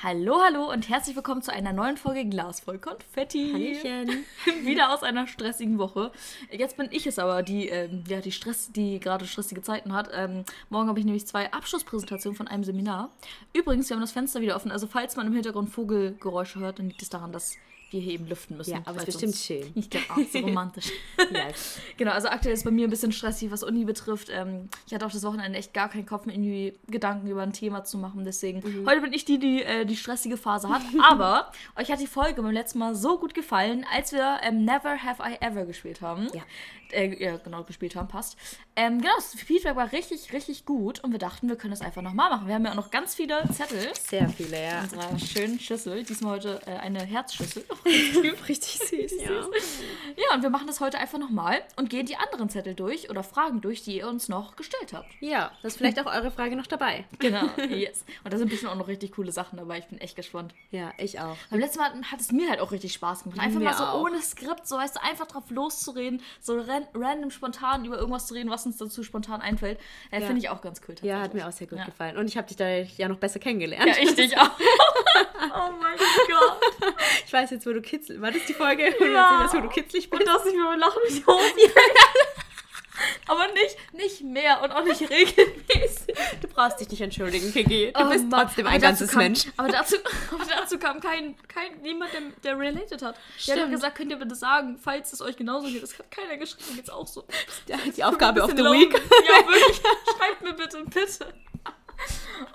Hallo, hallo und herzlich willkommen zu einer neuen Folge Glas voll Konfetti. Hallöchen. Wieder aus einer stressigen Woche. Jetzt bin ich es aber, die, ähm, ja, die, Stress, die gerade stressige Zeiten hat. Ähm, morgen habe ich nämlich zwei Abschlusspräsentationen von einem Seminar. Übrigens, wir haben das Fenster wieder offen. Also falls man im Hintergrund Vogelgeräusche hört, dann liegt es daran, dass wir hier eben lüften müssen. Ja, aber es weil ist bestimmt schön. Ich glaube auch, so romantisch. Genau, also aktuell ist bei mir ein bisschen stressig, was Uni betrifft. Ähm, ich hatte auch das Wochenende echt gar keinen Kopf, mir irgendwie Gedanken über ein Thema zu machen. Deswegen, heute bin ich die, die äh, die stressige Phase hat. Aber euch hat die Folge beim letzten Mal so gut gefallen, als wir ähm, Never Have I Ever gespielt haben. Ja. Äh, ja, genau, gespielt haben, passt. Ähm, genau, das Feedback war richtig, richtig gut und wir dachten, wir können das einfach nochmal machen. Wir haben ja auch noch ganz viele Zettel Sehr viele, ja. in unserer schönen Schüssel. Diesmal heute äh, eine Herzschüssel. Richtig süß, ja. Ja, und wir machen das heute einfach nochmal und gehen die anderen Zettel durch oder Fragen durch, die ihr uns noch gestellt habt. Ja, das ist vielleicht auch eure Frage noch dabei. Genau, yes. Und da sind bestimmt auch noch richtig coole Sachen dabei. Ich bin echt gespannt. Ja, ich auch. Beim letzten Mal hat es mir halt auch richtig Spaß gemacht. Einfach Mir mal so auch. ohne Skript, so weißt du, einfach drauf loszureden, so ran random spontan über irgendwas zu reden, was uns dazu spontan einfällt. Äh, Ja. Finde ich auch ganz cool. Ja, hat mir auch sehr gut Ja. gefallen. Und ich habe dich da ja noch besser kennengelernt. Ja, ich dich auch. oh mein Gott. Ich weiß jetzt, wo du kitzlig War das die Folge? Ja. hast, wo du kitzlig bist? Und dass ich mir lachen mich hoch. Aber nicht, nicht mehr und auch nicht regelmäßig. Du brauchst dich nicht entschuldigen, Kiki. Du Oh bist Mann. trotzdem Aber ein dazu ganzes kam, Mensch. Aber dazu, aber dazu kam kein, kein niemand, der, der related hat. Der hat Stimmt. gesagt, könnt ihr bitte sagen, falls es euch genauso geht. Das hat keiner geschrieben, geht's auch so. Ja, die Aufgabe of the Bisschen week. Ja, wirklich. Schreibt mir bitte, bitte.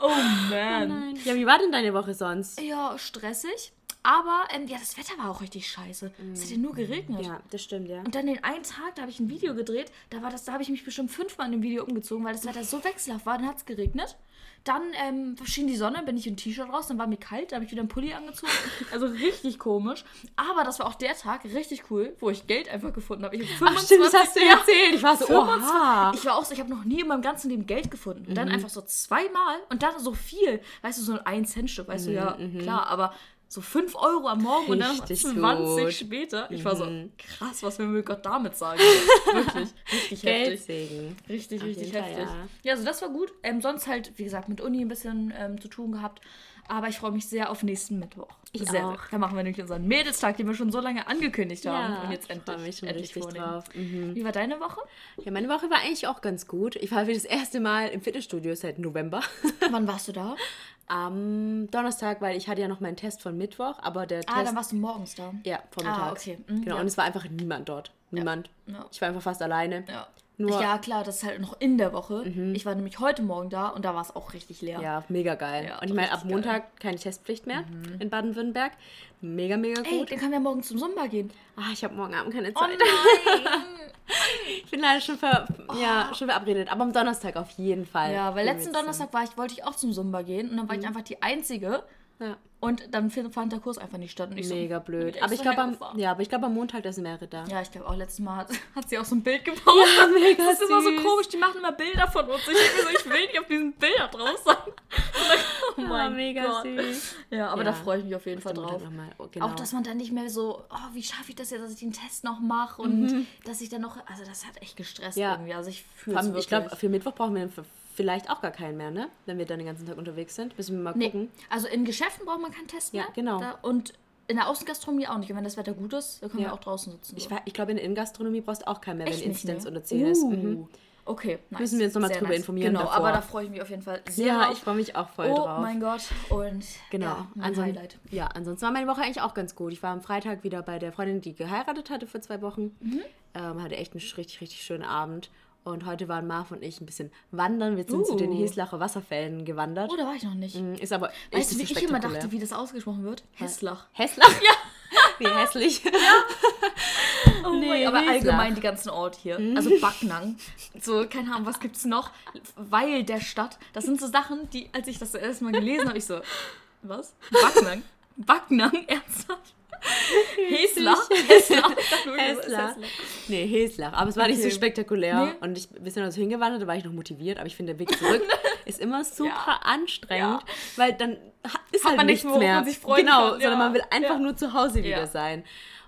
Oh man. Ja, wie war denn deine Woche sonst? Ja, stressig. Aber ähm, ja, das Wetter war auch richtig scheiße. Es hat ja nur geregnet. Ja, das stimmt, ja. Und dann den einen Tag, da habe ich ein Video gedreht, da war das, da habe ich mich bestimmt fünfmal in dem Video umgezogen, weil das Wetter so wechselhaft war, dann hat es geregnet. Dann ähm, schien die Sonne, bin ich in T-Shirt raus, dann war mir kalt, da habe ich wieder einen Pulli angezogen. Also richtig komisch. Aber das war auch der Tag, richtig cool, wo ich Geld einfach gefunden habe. Ich hab Ach stimmt, das hast du ja, erzählt. Ich war so, 25. oha. Ich war auch so, ich habe noch nie in meinem ganzen Leben Geld gefunden. Und dann Mhm. einfach so zweimal und dann so viel. Weißt du, so ein 1-Cent-Stück, weißt du, ja, klar, aber so 5 Euro am Morgen und dann noch Mhm, Richtig 20 gut. Mhm. später. Ich war so, krass, was will Gott damit sagen? Wirklich, richtig heftig. Geldsegen. Richtig, Auf richtig jeden Fall, heftig. ja. Ja. also das war gut. Ähm, sonst halt, wie gesagt, mit Uni ein bisschen ähm, zu tun gehabt. Aber ich freue mich sehr auf nächsten Mittwoch. Ich sehr, auch. Da machen wir nämlich unseren Mädelstag, den wir schon so lange angekündigt haben. Ja, und jetzt ich endlich, mich schon richtig vornehmen. drauf. Mhm. Wie war deine Woche? Ja, meine Woche war eigentlich auch ganz gut. Ich war für das erste Mal im Fitnessstudio seit November. Wann warst du da? Am Donnerstag, weil ich hatte ja noch meinen Test von Mittwoch, aber der Ah, Test... dann warst du morgens da. ja, vormittags. Ah, okay. Mhm, genau, ja. und es war einfach niemand dort. Niemand. Ja. Ich war einfach fast alleine. Ja. Nur- ja, klar, das ist halt noch in der Woche. Ich war nämlich heute Morgen da und da war es auch richtig leer. Ja, mega geil. Ja, und ich meine, ab richtig geil. Mhm. Montag keine Testpflicht mehr in Baden-Württemberg. Mega, mega Ey, gut. dann können wir morgen zum Zumba gehen. Ah, ich habe morgen Abend keine Oh Zeit. nein! Ich bin leider schon, ver ja, schon verabredet. Aber am Donnerstag auf jeden Fall. Oh. ja, weil letzten. Donnerstag war ich, wollte ich auch zum Zumba gehen und dann war ich einfach die Einzige. Ja. Und dann fand der Kurs einfach nicht statt. Und ich Mega so, blöd. Aber ich glaube am, ja, aber ich glaube am Montag, da sind mehrere da. Ja, ich glaube auch letztes Mal hat, hat sie auch so ein Bild gepostet. Ja, mega das ist immer so süß. komisch, die machen immer Bilder von uns. Ich, so, ich will nicht auf diesen Bildern drauf sein. Oh Ja, mein mega Gott. süß. Ja, aber Ja. da freue ich mich auf jeden Fall drauf. Oh, genau. Auch, dass man dann nicht mehr so, oh, wie schaffe ich das jetzt, dass ich den Test noch mache und dass ich dann noch, also das hat echt gestresst Mhm. Ja. irgendwie. Also ich fühle es ich glaube, für Mittwoch brauchen wir f- vielleicht auch gar keinen mehr, ne? Wenn wir dann den ganzen Tag unterwegs sind. Müssen wir mal Nee, gucken. also in Geschäften braucht man keinen Test mehr. Ja, genau. Da, und in der Außengastronomie auch nicht. Und wenn das Wetter gut ist, dann können Ja. wir auch draußen sitzen. Ich, so. wei- ich glaube, in der Innengastronomie brauchst du auch keinen mehr, Echt wenn nicht, Inzidenz ne? unter 10 ist. Uh. Mhm. Okay, nice. Müssen wir uns noch mal Sehr drüber informieren Genau, davor. aber da freue ich mich auf jeden Fall sehr Ja, drauf. ich freue mich auch voll oh drauf. mein Gott. Und Genau. ja, mein Anson- Highlight. Ja, ansonsten war meine Woche eigentlich auch ganz gut. Ich war am Freitag wieder bei der Freundin, die geheiratet hatte vor zwei Wochen. Mhm. Ähm, hatte echt einen richtig, richtig schönen Abend. Und heute waren Marv und ich ein bisschen wandern. Wir sind zu den Uh. Heslacher Wasserfällen gewandert. Oh, da war ich noch nicht. Mm, Ist aber Weißt du, wie so ich immer dachte, wie das ausgesprochen wird? Hesslach. Häslach? Ja. Wie hässlich. Oh Nee, mein, aber Hesslach. allgemein die ganzen Orte hier. Also Backnang. So, keine Ahnung, was gibt's noch? Weil der Stadt. Das sind so Sachen, die, als ich das erste Mal gelesen habe, ich so, was? Backnang? Backnang? Ernsthaft? Hessler. Hessler. Nee, Heslach. Aber es war nicht so Okay. spektakulär. Nee. Und ich, wir sind also hingewandert, da war ich noch motiviert. Aber ich finde, der Weg zurück ist immer super anstrengend, Ja. weil dann ist Hat halt man nichts, mehr. man sich freuen genau, kann. sondern Ja. man will einfach Ja. nur zu Hause wieder Ja. sein.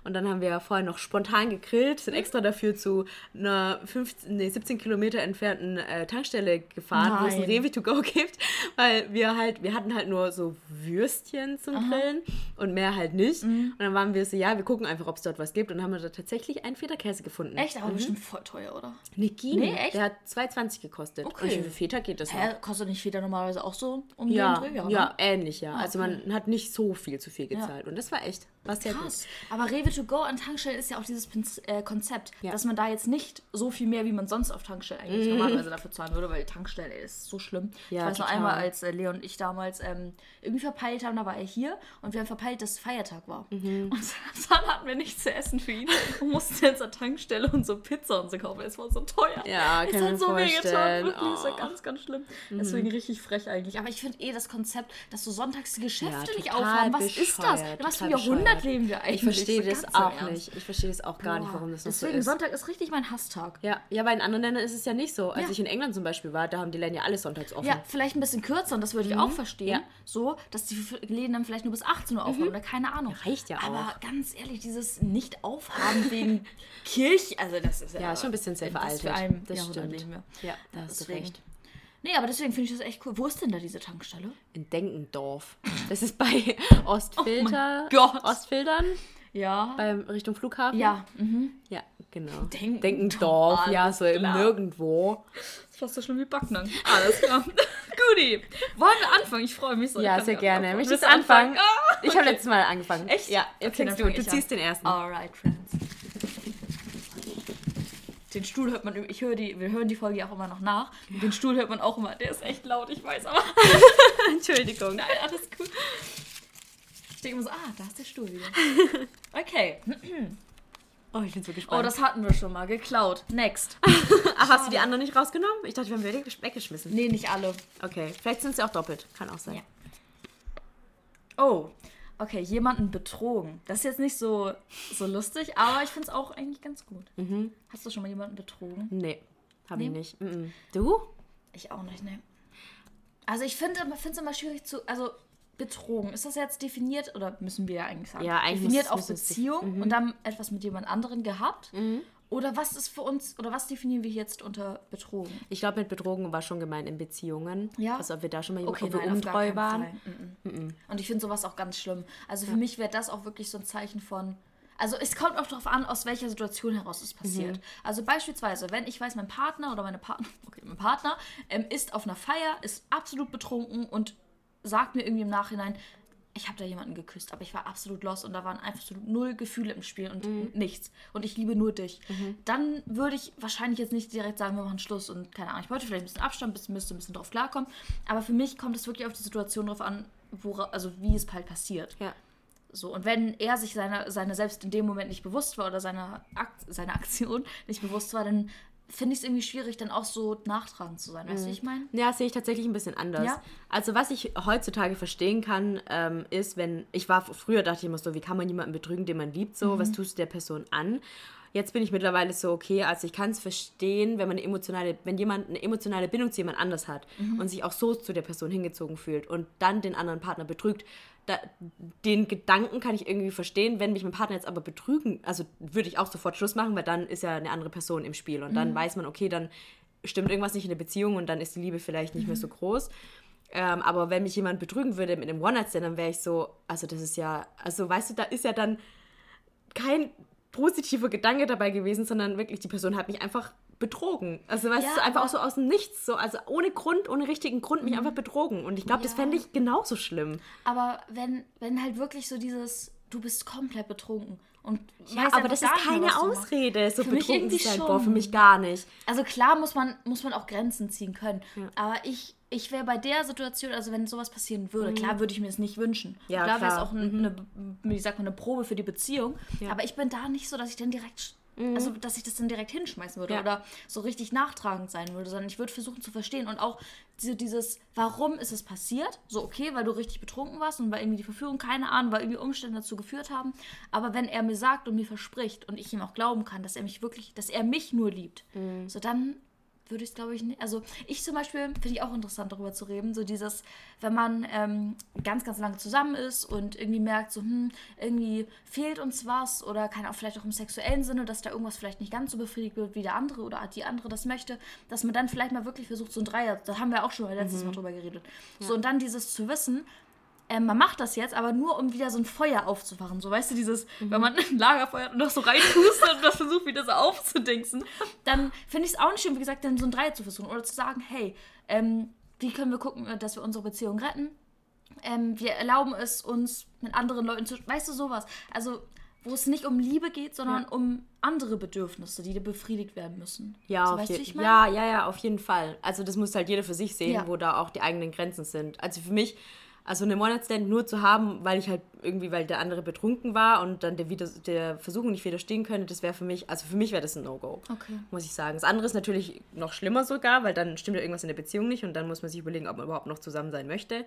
Und dann haben wir vorher noch spontan gegrillt, sind extra dafür zu einer 15, nee, 17 Kilometer entfernten äh, Tankstelle gefahren, wo es ein. Rewe to go gibt, weil wir halt, wir hatten halt nur so Würstchen zum Grillen und mehr halt nicht. Mhm. Und dann waren wir so, ja, wir gucken einfach, ob es dort was gibt und haben wir da tatsächlich einen Feta-Käse gefunden. Echt, aber bestimmt voll teuer, oder? Nee, ging. Nee, echt? Der hat 2,20 gekostet. Okay. Und wie viel Feta geht das Hä, noch? kostet nicht Feta normalerweise auch so um Ja, den Dreh? ja, ne? ähnlich, ja. Ah, Also man hat nicht so viel zu viel Ja. gezahlt. Und das war echt, was ja Krass. Aber Rewe to go an Tankstellen ist ja auch dieses äh, Konzept, ja. dass man da jetzt nicht so viel mehr, wie man sonst auf Tankstellen eigentlich mhm. normalerweise dafür zahlen würde, weil Tankstellen ey, ist so schlimm. Ja, ich weiß total. noch einmal, als äh, Leon und ich damals ähm, irgendwie verpeilt haben, da war er hier und wir haben verpeilt, dass Feiertag war. Mhm. Und dann hatten wir nichts zu essen für ihn und mussten jetzt an Tankstelle und so Pizza und so kaufen. Es war so teuer. Ja, kann es hat so weh getan. Wirklich, oh. ist ja ganz, ganz schlimm. Mhm. Deswegen richtig frech eigentlich. Aber ich finde eh das Konzept, dass so sonntags die Geschäfte ja, nicht aufhaben. Was bescheuert. ist das? Dann machst du wieder 100 Sonntag leben wir eigentlich. Ich verstehe das auch ernst. nicht. Ich verstehe das auch gar Boah. nicht, warum das noch Deswegen, so ist. Deswegen, Sonntag ist richtig mein Hasstag. Ja, ja, aber in anderen Ländern ist es ja nicht so. Als ja. ich in England zum Beispiel war, da haben die Läden ja alle sonntags offen. Ja, vielleicht ein bisschen kürzer und das würde ich mhm. auch verstehen. Ja. So, dass die Läden dann vielleicht nur bis 18 Uhr aufhaben mhm. oder keine Ahnung. Reicht ja auch. Aber ganz ehrlich, dieses Nicht-Aufhaben wegen Kirch, also das ist ja. Ja, schon ein bisschen sehr veraltet. Das, für ein das stimmt. Ja, da hast du recht. Nee, aber deswegen finde ich das echt cool. Wo ist denn da diese Tankstelle? In Denkendorf. Das ist bei Ostfilter. Oh Gott. Ostfildern, Ja. beim Richtung Flughafen. ja, mhm. Ja, genau. Denkendorf, Denkendorf, ja, so im. Nirgendwo. Das fast so schlimm wie Backnang. Alles klar. Guti. Wollen wir anfangen? Ich freue mich so. Ja, sehr gerne. aufhören. Möchtest du anfangen? Ah, Ich habe letztes Mal angefangen. Echt? Ja, jetzt Okay, fängst du. Du ziehst an. den ersten. Alright, Friends. Den Stuhl hört man, ich höre die, wir hören die Folge ja auch immer noch nach. Und Den Stuhl hört man auch immer, der ist echt laut, ich weiß, aber Entschuldigung. nein, alles gut. Ich denke immer so, ah, da ist der Stuhl wieder. Okay. Oh, ich bin so gespannt. Oh, das hatten wir schon mal, geklaut. Next. Ach, hast du die anderen nicht rausgenommen? Ich dachte, wir haben die weg- weggeschmissen. Nee, nicht alle. Okay, vielleicht sind sie auch doppelt. Kann auch sein. Ja. Oh, okay, jemanden betrogen. Das ist jetzt nicht so, so lustig, aber ich finde es auch eigentlich ganz gut. Hast du schon mal jemanden betrogen? Nee, habe ich Nee? nicht. Mhm. Du? Ich auch nicht, ne. Also ich finde es immer schwierig zu, also betrogen, ist das jetzt definiert, oder müssen wir ja eigentlich sagen, Ja, eigentlich definiert auf Beziehung und dann etwas mit jemand anderen gehabt? Oder was ist für uns, oder was definieren wir jetzt unter betrogen? Ich glaube, mit Betrogen war schon gemeint in Beziehungen. Ja. Also ob wir da schon mal jemand, Okay, ob nein, untreu waren. Mm, mm. Und ich finde sowas auch ganz schlimm. Also für mich wäre das auch wirklich so ein Zeichen von. Also es kommt auch darauf an, aus welcher Situation heraus es passiert. Also beispielsweise, wenn ich weiß, mein Partner oder meine Partner, okay, mein Partner ähm, ist auf einer Feier, ist absolut betrunken und sagt mir irgendwie im Nachhinein, ich habe da jemanden geküsst, aber ich war absolut lost und da waren einfach so null Gefühle im Spiel und nichts. Und ich liebe nur dich. Dann würde ich wahrscheinlich jetzt nicht direkt sagen, wir machen Schluss und keine Ahnung. Ich wollte vielleicht ein bisschen Abstand, bisschen, müsste ein bisschen drauf klarkommen. Aber für mich kommt es wirklich auf die Situation drauf an, wora, also wie es halt passiert. Ja. So, und wenn er sich seiner seine selbst in dem Moment nicht bewusst war oder seiner Akt, seine Aktion nicht bewusst war, dann finde ich es irgendwie schwierig, dann auch so nachtragend zu sein. Weißt du, wie ich meine? Ja, sehe ich tatsächlich ein bisschen anders. Ja? Also was ich heutzutage verstehen kann, ähm, ist, wenn ich war früher dachte ich immer so, wie kann man jemanden betrügen, den man liebt, so Mhm. was tust du der Person an? Jetzt bin ich mittlerweile so okay, also ich kann es verstehen, wenn man emotionale, wenn jemand eine emotionale Bindung zu jemand anders hat Mhm. und sich auch so zu der Person hingezogen fühlt und dann den anderen Partner betrügt. Da, den Gedanken kann ich irgendwie verstehen, wenn mich mein Partner jetzt aber betrügen, also würde ich auch sofort Schluss machen, weil dann ist ja eine andere Person im Spiel und Mhm. dann weiß man, okay, dann stimmt irgendwas nicht in der Beziehung und dann ist die Liebe vielleicht nicht Mhm. mehr so groß. Ähm, aber wenn mich jemand betrügen würde mit einem One-Night-Stand, dann wäre ich so, also das ist ja, also weißt du, da ist ja dann kein positiver Gedanke dabei gewesen, sondern wirklich, die Person hat mich einfach betrogen. Also weißt Ja, du, einfach auch so aus dem Nichts, so, also ohne Grund, ohne richtigen Grund mich einfach betrogen. Und ich glaube, das Ja. fände ich genauso schlimm. Aber wenn, wenn halt wirklich so dieses, du bist komplett betrunken und Ja, aber das ist mehr, keine machst. Ausrede, so Für mich betrunken zu irgendwie sein. schon. Boah, für mich gar nicht. Also klar muss man, muss man auch Grenzen ziehen können. Aber ich, ich wäre bei der Situation, also wenn sowas passieren würde, klar würde ich mir das nicht wünschen. Mhm. Ja, klar wäre es klar. Mhm. auch ein, eine, wie sagt man, eine Probe für die Beziehung. Ja. Aber ich bin da nicht so, dass ich dann direkt also dass ich das dann direkt hinschmeißen würde Ja. oder so richtig nachtragend sein würde, sondern ich würde versuchen zu verstehen und auch diese, dieses, warum ist es passiert? So, okay, weil du richtig betrunken warst und weil irgendwie die Verführung, keine Ahnung, weil irgendwie Umstände dazu geführt haben. Aber wenn er mir sagt und mir verspricht und ich ihm auch glauben kann, dass er mich wirklich, dass er mich nur liebt, so dann würde ich es, glaube ich, nicht. Also ich zum Beispiel finde ich auch interessant, darüber zu reden. So dieses, wenn man ähm, ganz, ganz lange zusammen ist und irgendwie merkt, so, hm, irgendwie fehlt uns was oder keine Ahnung, vielleicht auch im sexuellen Sinne, dass da irgendwas vielleicht nicht ganz so befriedigt wird, wie der andere oder die andere das möchte, dass man dann vielleicht mal wirklich versucht, so ein Dreier, da haben wir auch schon mal letztes Mal drüber geredet. So, und dann dieses zu wissen, ähm, man macht das jetzt, aber nur um wieder so ein Feuer aufzufachen. So, weißt du, dieses, wenn man ein Lagerfeuer noch so reinpustet und das versucht, wieder so aufzudingsen, dann finde ich es auch nicht schön, wie gesagt, dann so ein Dreier zu versuchen. Oder zu sagen, hey, ähm, wie können wir gucken, dass wir unsere Beziehung retten? Ähm, wir erlauben es uns mit anderen Leuten zu. Weißt du, sowas. Also, wo es nicht um Liebe geht, sondern um andere Bedürfnisse, die befriedigt werden müssen. Ja, so, auf weißt du, ja, ja, ja, auf jeden Fall. Also das muss halt jeder für sich sehen, Ja. wo da auch die eigenen Grenzen sind. Also für mich, also eine One-Night-Stand nur zu haben, weil ich halt irgendwie, weil der andere betrunken war und dann der, wieder, der Versuchung nicht widerstehen könnte, das wäre für mich, also für mich wäre das ein No-Go. Okay. Muss ich sagen. Das andere ist natürlich noch schlimmer sogar, weil dann stimmt ja irgendwas in der Beziehung nicht und dann muss man sich überlegen, ob man überhaupt noch zusammen sein möchte.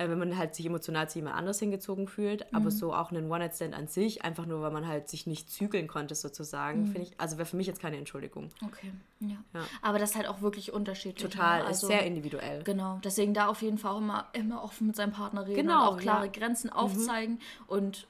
Äh, wenn man halt sich emotional zu jemand anders hingezogen fühlt. Mhm. Aber so auch einen One-Night-Stand an sich, einfach nur, weil man halt sich nicht zügeln konnte sozusagen, Mhm. finde ich, also wäre für mich jetzt keine Entschuldigung. Okay, ja. Ja. Aber das ist halt auch wirklich unterschiedlich. Total, ne? ist sehr individuell. Genau, deswegen da auf jeden Fall auch immer, immer offen mit seinem Partner reden Genau, und auch klare ja. Grenzen aufzeigen und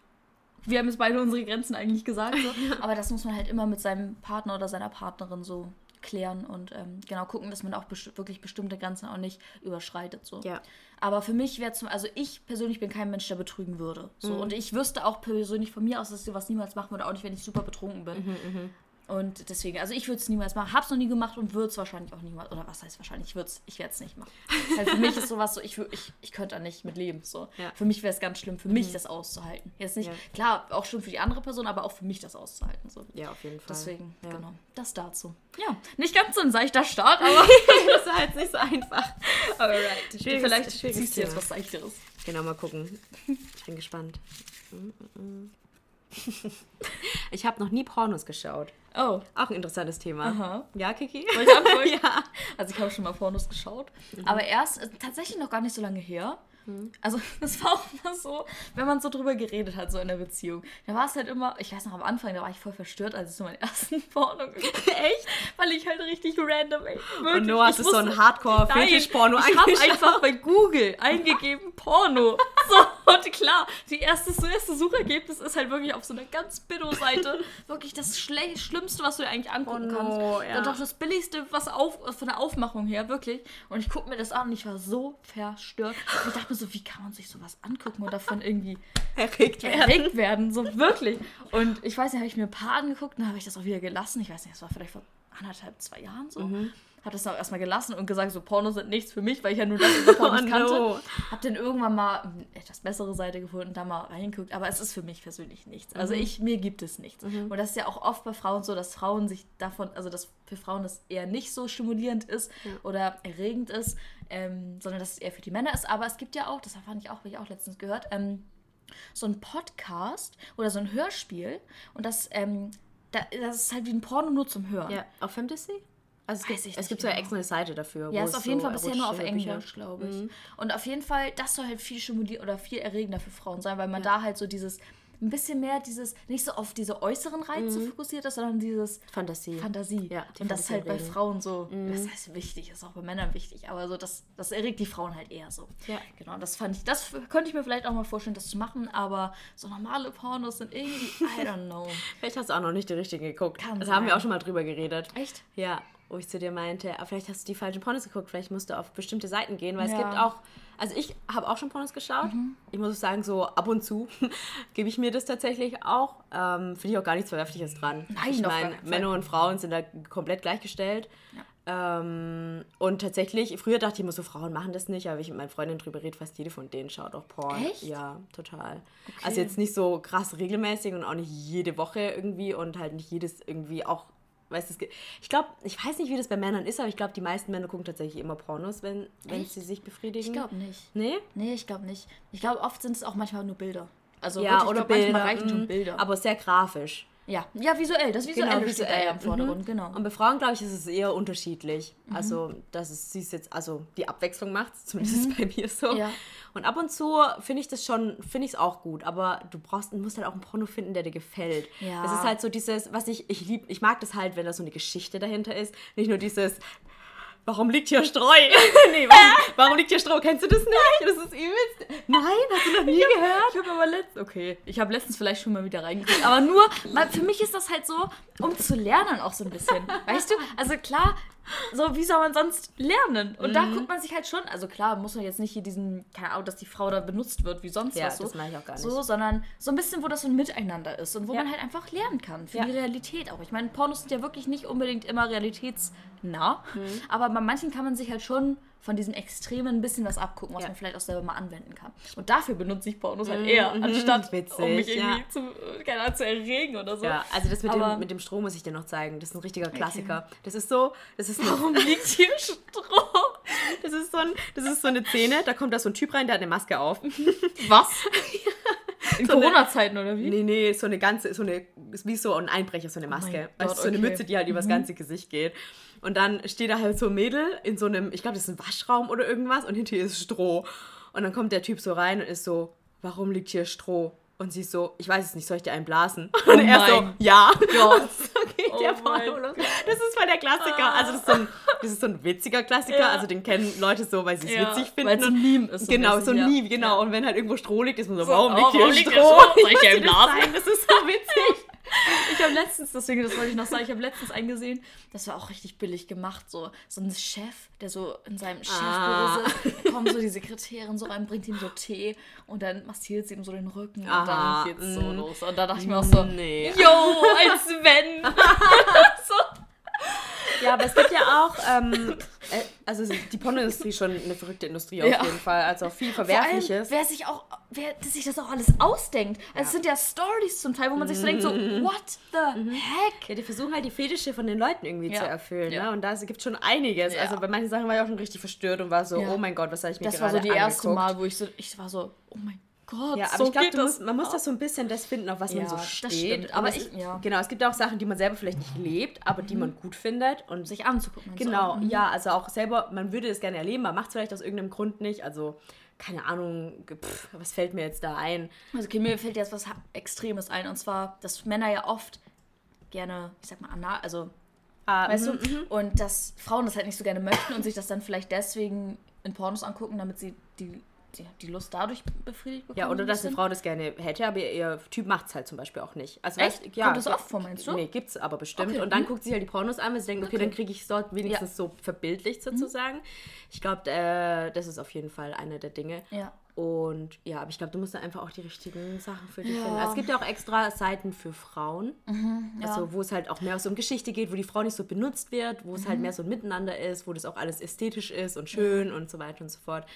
wir haben jetzt beide unsere Grenzen eigentlich gesagt, so. aber das muss man halt immer mit seinem Partner oder seiner Partnerin so klären und ähm, genau gucken, dass man auch besti wirklich bestimmte Grenzen auch nicht überschreitet. So. Ja. Aber für mich wäre zum, also ich persönlich bin kein Mensch, der betrügen würde. So. Und ich wüsste auch persönlich von mir aus, dass ich sowas niemals machen würde, auch nicht, wenn ich super betrunken bin. Und deswegen, also ich würde es niemals machen. Hab's noch nie gemacht und würde es wahrscheinlich auch niemals. Oder was heißt wahrscheinlich? Ich, würd's- ich werde es nicht machen. Halt für mich ist sowas so, ich, ich, ich könnte da nicht mit leben. So. Ja. Für mich wäre es ganz schlimm, für mich das auszuhalten. Jetzt nicht, Ja. klar, auch schon für die andere Person, aber auch für mich das auszuhalten. So. Ja, auf jeden Fall. Deswegen, ja. genau. Das dazu. Ja, nicht ganz so ein seichter Start, aber das ist halt nicht so einfach. alright. Schwieriges- Vielleicht schwieriges ziehst du jetzt was Seichteres. Genau, mal gucken. Ich bin gespannt. Ich habe noch nie Pornos geschaut. Oh, Auch ein interessantes Thema. Aha. Ja, Kiki? soll ich anfangen? ja. Also ich habe schon mal Pornos geschaut, aber erst äh, tatsächlich noch gar nicht so lange her. Also das war auch immer so, wenn man so drüber geredet hat, so in der Beziehung. Da war es halt immer, ich weiß noch am Anfang, da war ich voll verstört, als ich so meinen ersten Porno. Echt? Weil ich halt richtig random, ey. Wirklich, Und Noah, hast du so ein Hardcore-Fetisch-Porno Ich habe einfach bei Google eingegeben Porno. So, und klar, die erste, das erste Suchergebnis ist halt wirklich auf so einer ganz Billo-Seite. wirklich das Schle Schlimmste, was du dir eigentlich angucken Oh no, kannst. ja. Und auch das Billigste, was auf, von der Aufmachung her, wirklich. Und ich gucke mir das an und ich war so verstört. Ich dachte mir so, wie kann man sich sowas angucken und davon irgendwie Erregt werden. erregt werden? So wirklich. Und ich weiß nicht, habe ich mir ein paar angeguckt und dann habe ich das auch wieder gelassen. Ich weiß nicht, das war vielleicht vor anderthalb, zwei Jahren so. Mhm. Habe das auch erstmal gelassen und gesagt, so Pornos sind nichts für mich, weil ich ja nur das über Pornos Oh no. kannte. Habe dann irgendwann mal eine etwas bessere Seite gefunden, da mal reingeguckt. Aber es ist für mich persönlich nichts. Also Mhm. ich, mir gibt es nichts. Und das ist ja auch oft bei Frauen so, dass Frauen sich davon, also dass für Frauen das eher nicht so stimulierend ist oder erregend ist, ähm, sondern dass es eher für die Männer ist. Aber es gibt ja auch, das fand ich auch, habe ich auch letztens gehört, ähm, so ein Podcast oder so ein Hörspiel und das, ähm, da, das ist halt wie ein Porno nur zum Hören. Ja, auf Fantasy? Also es Weiß gibt, es gibt so eine genau. extra eine Seite dafür. Ja, ist auf jeden so Fall bisher nur auf Englisch, glaube ich. Mhm. Und auf jeden Fall, das soll halt viel stimulieren oder viel erregender für Frauen sein, weil man da halt so dieses, ein bisschen mehr dieses, nicht so auf diese äußeren Reize fokussiert ist, sondern dieses Fantasie. Fantasie. Ja, und das ist halt bei Fantasie Frauen so, das heißt wichtig, ist auch bei Männern wichtig, aber so, das, das erregt die Frauen halt eher so. Ja. Genau, das fand ich, das könnte ich mir vielleicht auch mal vorstellen, das zu machen, aber so normale Pornos sind irgendwie, I don't know. Vielleicht hast du auch noch nicht die richtigen geguckt. Kann das haben wir sein. auch schon mal drüber geredet. Echt? Ja, wo ich zu dir meinte, aber vielleicht hast du die falschen Pornos geguckt, vielleicht musst du auf bestimmte Seiten gehen, weil es Ja. Mhm. gibt auch, also ich habe auch schon Pornos geschaut. Ich muss sagen, so ab und zu gebe ich mir das tatsächlich auch. Ähm, Finde ich auch gar nichts Verwerfliches dran. Nein, ich meine. Männer und Frauen sind da komplett gleichgestellt. Ähm, und tatsächlich, früher dachte ich immer so, Frauen machen das nicht, aber ich mit meinen Freundinnen drüber rede, fast jede von denen schaut auch Porn. Echt? Ja, total. Also jetzt nicht so krass regelmäßig und auch nicht jede Woche irgendwie und halt nicht jedes irgendwie auch, weißt es ich glaube, ich weiß nicht, wie das bei Männern ist, aber ich glaube, die meisten Männer gucken tatsächlich immer Pornos, wenn, wenn Echt? sie sich befriedigen. Ich glaube nicht. Nee? Nee, ich glaube nicht. Ich glaube, oft sind es auch manchmal nur Bilder. Also Ja, wirklich, ich oder glaub, manchmal Bilder. reichen schon mm, Bilder. Aber sehr grafisch. Ja, ja, visuell. Das Visuelle Genau, steht da visuell. im Vordergrund, Mhm. genau. Und bei Frauen, glaube ich, ist es eher unterschiedlich. Also, dass es sie es jetzt, also die Abwechslung macht, zumindest ist es bei mir so. Ja. Und ab und zu finde ich das schon, finde ich es auch gut, aber du brauchst, musst halt auch einen Porno finden, der dir gefällt. Ja. Es ist halt so dieses, was ich, ich lieb, ich mag das halt, wenn da so eine Geschichte dahinter ist. Nicht nur dieses, warum liegt hier Streu? nee, warum, warum liegt hier Stroh? Kennst du das nicht? Das ist übelst. Nein, hast du noch nie gehört? Ich habe aber letztens, okay, ich habe letztens vielleicht schon mal wieder reingeguckt, aber nur, weil für mich ist das halt so, um zu lernen auch so ein bisschen, weißt du? Also klar, so wie soll man sonst lernen? Und Mhm. da guckt man sich halt schon, also klar, muss man jetzt nicht hier diesen, keine Ahnung, dass die Frau da benutzt wird, wie sonst Ja, was so. das mache ich auch gar nicht. So, sondern so ein bisschen, wo das so ein Miteinander ist und wo Ja. man halt einfach lernen kann für Ja. die Realität auch. Ich meine, Pornos sind ja wirklich nicht unbedingt immer realitätsnah, Mhm. aber bei manchen kann man sich halt schon von diesem Extremen ein bisschen was abgucken, was Ja. man vielleicht auch selber mal anwenden kann. Und dafür benutze ich Pornos halt eher, anstatt Witzig, um mich irgendwie ja. zu, keine Ahnung, zu erregen oder so. Ja, also das mit Aber- dem, mit dem Strom muss ich dir noch zeigen. Das ist ein richtiger Klassiker. Das ist so, das ist Warum liegt hier Stroh? das ist so ein, das ist so eine Szene, da kommt da so ein Typ rein, der hat eine Maske auf. Was? In So Corona-Zeiten oder wie? Nee, nee, so eine ganze, so eine, wie so ein Einbrecher, so eine Maske. Gott, also so eine okay. Mütze, die halt übers ganze Gesicht geht. Und dann steht da halt so ein Mädel in so einem, ich glaube, das ist ein Waschraum oder irgendwas und hinter ihr ist Stroh. Und dann kommt der Typ so rein und ist so, warum liegt hier Stroh? Und sie ist so, ich weiß es nicht, soll ich dir einen blasen? Und er so, ja. Gott. so geht Oh der Porno. Das ist voll der Klassiker. Also das ist so ein, das ist so ein witziger Klassiker. Ja. Also den kennen Leute so, weil sie es Ja, witzig finden. weil's ein Und- Meme ist so Genau, so ein ja. Meme, genau. Und wenn halt irgendwo Stroh liegt, ist man so, So, warum oh, liegt hier warum liegt hier Stroh? Stroh? Soll ich dir einen blasen? Das ist so witzig. Ich habe letztens, deswegen, das wollte ich noch sagen, ich habe letztens einen gesehen, das war auch richtig billig gemacht. So, so ein Chef, der so in seinem Ah. Chefbüro sitzt, kommt so die Sekretärin so rein, bringt ihm so Tee und dann massiert sie ihm so den Rücken Aha, und dann geht's so mm. los. Und da dachte ich mir auch so, Nee. yo, als wenn. Ja, aber es gibt ja auch, ähm, äh, also die Pornoindustrie ist schon eine verrückte Industrie auf Ja. jeden Fall. Also auch viel Vor allem, Verwerfliches. wer sich auch, wer sich das auch alles ausdenkt. Also es sind ja Stories zum Teil, wo man sich so denkt, so, what the heck? Ja, die versuchen halt die Fetische von den Leuten irgendwie Ja. zu erfüllen. Ja. Ne? Und da gibt es schon einiges. Ja. Also bei manchen Sachen war ich auch schon richtig verstört und war so, Ja. oh mein Gott, was habe ich mir Das war gerade so die erste angeguckt? Mal, wo ich so, ich war so, oh mein Gott, Ja, aber so ich glaube, das. man muss das so ein bisschen das finden, auf was Ja, man so das steht. Aber es ich- ja. Mhm. Genau, es gibt auch Sachen, die man selber vielleicht nicht lebt, aber die man gut findet. Und sich anzugucken. Genau, So. Mhm. ja, also auch selber, man würde es gerne erleben, man macht es vielleicht aus irgendeinem Grund nicht. Also, keine Ahnung, pff, was fällt mir jetzt da ein? Also okay, mir fällt jetzt was Extremes ein. Und zwar, dass Männer ja oft gerne, ich sag mal, anal, also, Ah, weißt mhm, du, und dass Frauen das halt nicht so gerne möchten und sich das dann vielleicht deswegen in Pornos angucken, damit sie die, die, die Lust dadurch befriedigt bekommen. Ja, oder dass eine. Frau das gerne hätte, aber ihr Typ macht es halt zum Beispiel auch nicht. Also, Echt? weißt, ja, Kommt das ja, oft vor, meinst du? Nee, gibt's aber bestimmt. Okay, Und dann mhm. guckt sie halt die Pornos an, weil sie denkt, okay, Okay. dann kriege ich es dort wenigstens so verbildlicht sozusagen. Ich glaube, äh, das ist auf jeden Fall eine der Dinge. Ja. Und ja, aber ich glaube, du musst da einfach auch die richtigen Sachen für dich Ja. finden. Also, es gibt ja auch extra Seiten für Frauen, ja. also wo es halt auch mehr so um Geschichte geht, wo die Frau nicht so benutzt wird, wo es Mhm. halt mehr so ein Miteinander ist, wo das auch alles ästhetisch ist und schön und so weiter und so fort.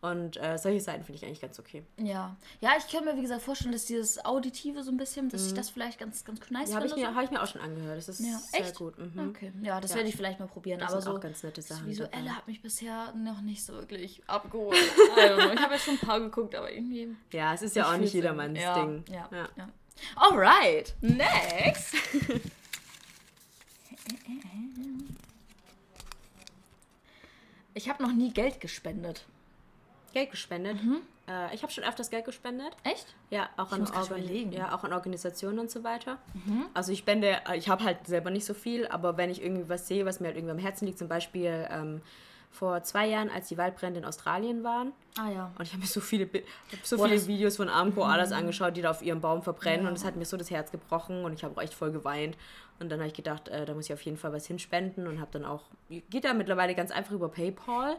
Und äh, solche Seiten finde ich eigentlich ganz okay. Ja. Ja, ich könnte mir, wie gesagt, vorstellen, dass dieses Auditive so ein bisschen, dass ich das vielleicht ganz, ganz nice Ja, habe ich, finde. mir- hab ich mir auch schon angehört. Das ist Ja, sehr echt? gut. Mhm. Okay, ja, das Ja. werde ich vielleicht mal probieren. Das aber sind so auch ganz nette das Sachen Visuelle dabei. hat mich bisher noch nicht so wirklich abgeholt. Know. Ich habe ja schon ein paar geguckt, aber irgendwie. Ja, es ist ja auch nicht jedermanns ja, Ding. Ja, Ja. ja. Alright, next. Ich habe noch nie Geld gespendet. Geld gespendet. Äh, ich habe schon öfters Geld gespendet. Echt? Ja, auch an, Organ ja, auch an Organisationen und so weiter. Also ich spende, äh, ich habe halt selber nicht so viel, aber wenn ich irgendwie was sehe, was mir halt irgendwie am Herzen liegt, zum Beispiel ähm, vor zwei Jahren, als die Waldbrände in Australien waren, Ah ja. und ich habe mir so viele, so Boah, viele Videos von armen Koalas angeschaut, die da auf ihrem Baum verbrennen Ja. und es hat mir so das Herz gebrochen und ich habe auch echt voll geweint. Und dann habe ich gedacht, äh, da muss ich auf jeden Fall was hinspenden und habe dann auch, geht da mittlerweile ganz einfach über PayPal.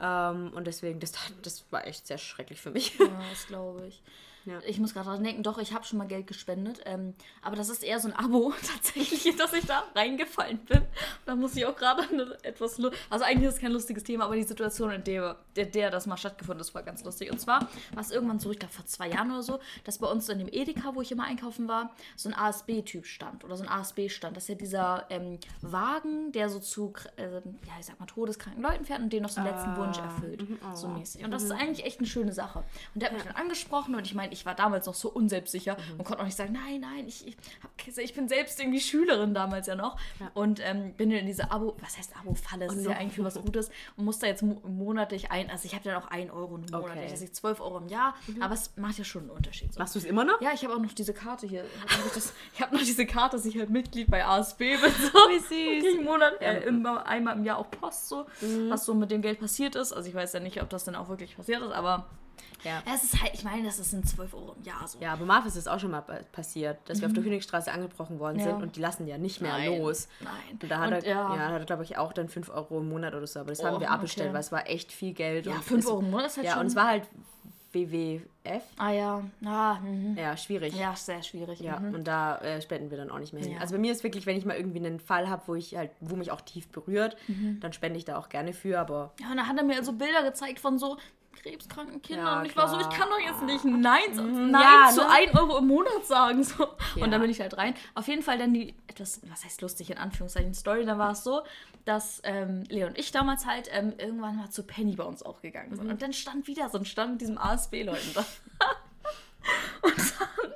Ähm, und deswegen, das, das war echt sehr schrecklich für mich. Ja, das glaube ich. Ja. Ich muss gerade denken, doch, ich habe schon mal Geld gespendet. Ähm, aber das ist eher so ein Abo tatsächlich, dass ich da reingefallen bin. Da muss ich auch gerade etwas. Also eigentlich ist es kein lustiges Thema, aber die Situation, in der, der, der das mal stattgefunden ist, war ganz lustig. Und zwar war es irgendwann so, ich glaube vor zwei Jahren oder so, dass bei uns in dem Edeka, wo ich immer einkaufen war, so ein ASB-Typ stand oder so ein ASB-Stand. Das ist ja dieser ähm, Wagen, der so zu, äh, ja, ich sag mal, todeskranken Leuten fährt und denen noch so einen letzten Wunsch erfüllt. So mäßig. Und das ist eigentlich echt eine schöne Sache. Und der hat mich dann angesprochen und ich meine, ich ich war damals noch so unselbsicher und konnte auch nicht sagen, nein, nein, ich, ich, hab, ich bin selbst irgendwie Schülerin damals ja noch und ähm, bin in diese Abo, was heißt Abo-Falle, das ist ja eigentlich für was Gutes und muss da jetzt mo- monatlich ein, also ich habe dann auch 1 Euro im Monat, Okay. das ist 12 Euro im Jahr, aber es macht ja schon einen Unterschied. So. Machst du es immer noch? Ja, ich habe auch noch diese Karte hier. Ich Ich habe noch diese Karte, dass ich halt Mitglied bei ASB bin. So. Wie süß. Jeden Monat, äh, immer, einmal im Jahr auch Post, so, was so mit dem Geld passiert ist. Also ich weiß ja nicht, ob das dann auch wirklich passiert ist, aber Ja. es ist halt, ich meine, das ist ein 12 Euro im Jahr so. Ja, aber Marv ist es auch schon mal pa- passiert, dass wir auf der Königstraße angebrochen worden Mhm. Ja. sind und die lassen ja nicht mehr Nein. los. Nein. Und da hat Und, er, ja. ja. hat er, glaube ich, auch dann 5 Euro im Monat oder so. Aber das Oh, haben wir abbestellt, okay. weil es war echt viel Geld. Ja, und 5 es- Euro im Monat ist halt Ja, schon... und es war halt WWF. ah ja, ah, mhm. Ja, schwierig. ja, sehr schwierig. Ja, Mhm. und da äh, spenden wir dann auch nicht mehr hin. Ja. Also bei mir ist wirklich, wenn ich mal irgendwie einen Fall habe, wo ich halt, wo mich auch tief berührt, Mhm. dann spende ich da auch gerne für, aber Ja, und dann hat er mir so Bilder gezeigt von so krebskranken Kindern. Ja, und ich war so, ich kann doch jetzt nicht Nein, sagen- Nein ja, zu ne? 1 Euro im Monat sagen. So. Ja. Und dann bin ich halt rein. Auf jeden Fall dann die etwas, was heißt lustig in Anführungszeichen, Story. Da war es so, dass ähm, Leo und ich damals halt ähm, irgendwann mal zu Penny bei uns auch gegangen Mhm. sind. Und dann stand wieder so ein Stand mit diesem ASB-Leuten da. und dann,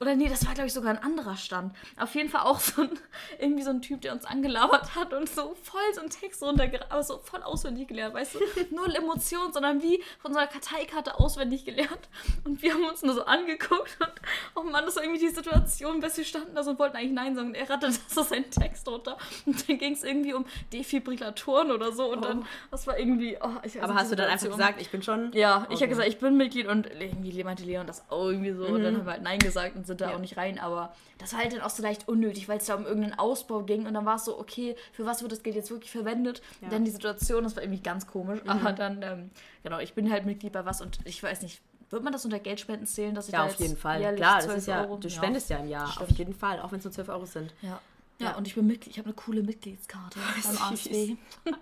oder nee, das war glaube ich sogar ein anderer Stand. Auf jeden Fall auch so ein, irgendwie so ein Typ, der uns angelabert hat und so voll so einen Text runtergerannt, aber so voll auswendig gelernt, weißt du? Null Emotion, sondern wie von so einer Karteikarte auswendig gelernt. Und wir haben uns nur so angeguckt und, oh Mann, das war irgendwie die Situation, bis wir standen da so und wollten eigentlich Nein sagen. Und er ratterte so seinen Text runter. Und dann ging es irgendwie um Defibrillatoren oder so. Und dann, das war irgendwie, oh, ich aber hast du dann einfach gesagt, ich bin schon. ja, ich Okay. habe gesagt, ich bin Mitglied und irgendwie meinte Leon das auch irgendwie so. Und dann haben wir halt Nein gesagt und sind da Ja. auch nicht rein. Aber das war halt dann auch so leicht unnötig, weil es da um irgendeinen Ausbau ging. Und dann war es so, okay, für was wird das Geld jetzt wirklich verwendet? Und dann die Situation, das war irgendwie ganz komisch. Aber dann, ähm, genau, ich bin halt Mitglied bei was und ich weiß nicht, wird man das unter Geldspenden zählen, dass ich Ja, da auf jeden Fall. Klar, das 12 ist ja, Euro- du spendest ja, im Jahr, auf jeden Fall, auch wenn es nur 12 Euro sind. Ja. Ja, Ja. und ich bin Mitglied, ich habe eine coole Mitgliedskarte beim. ASB.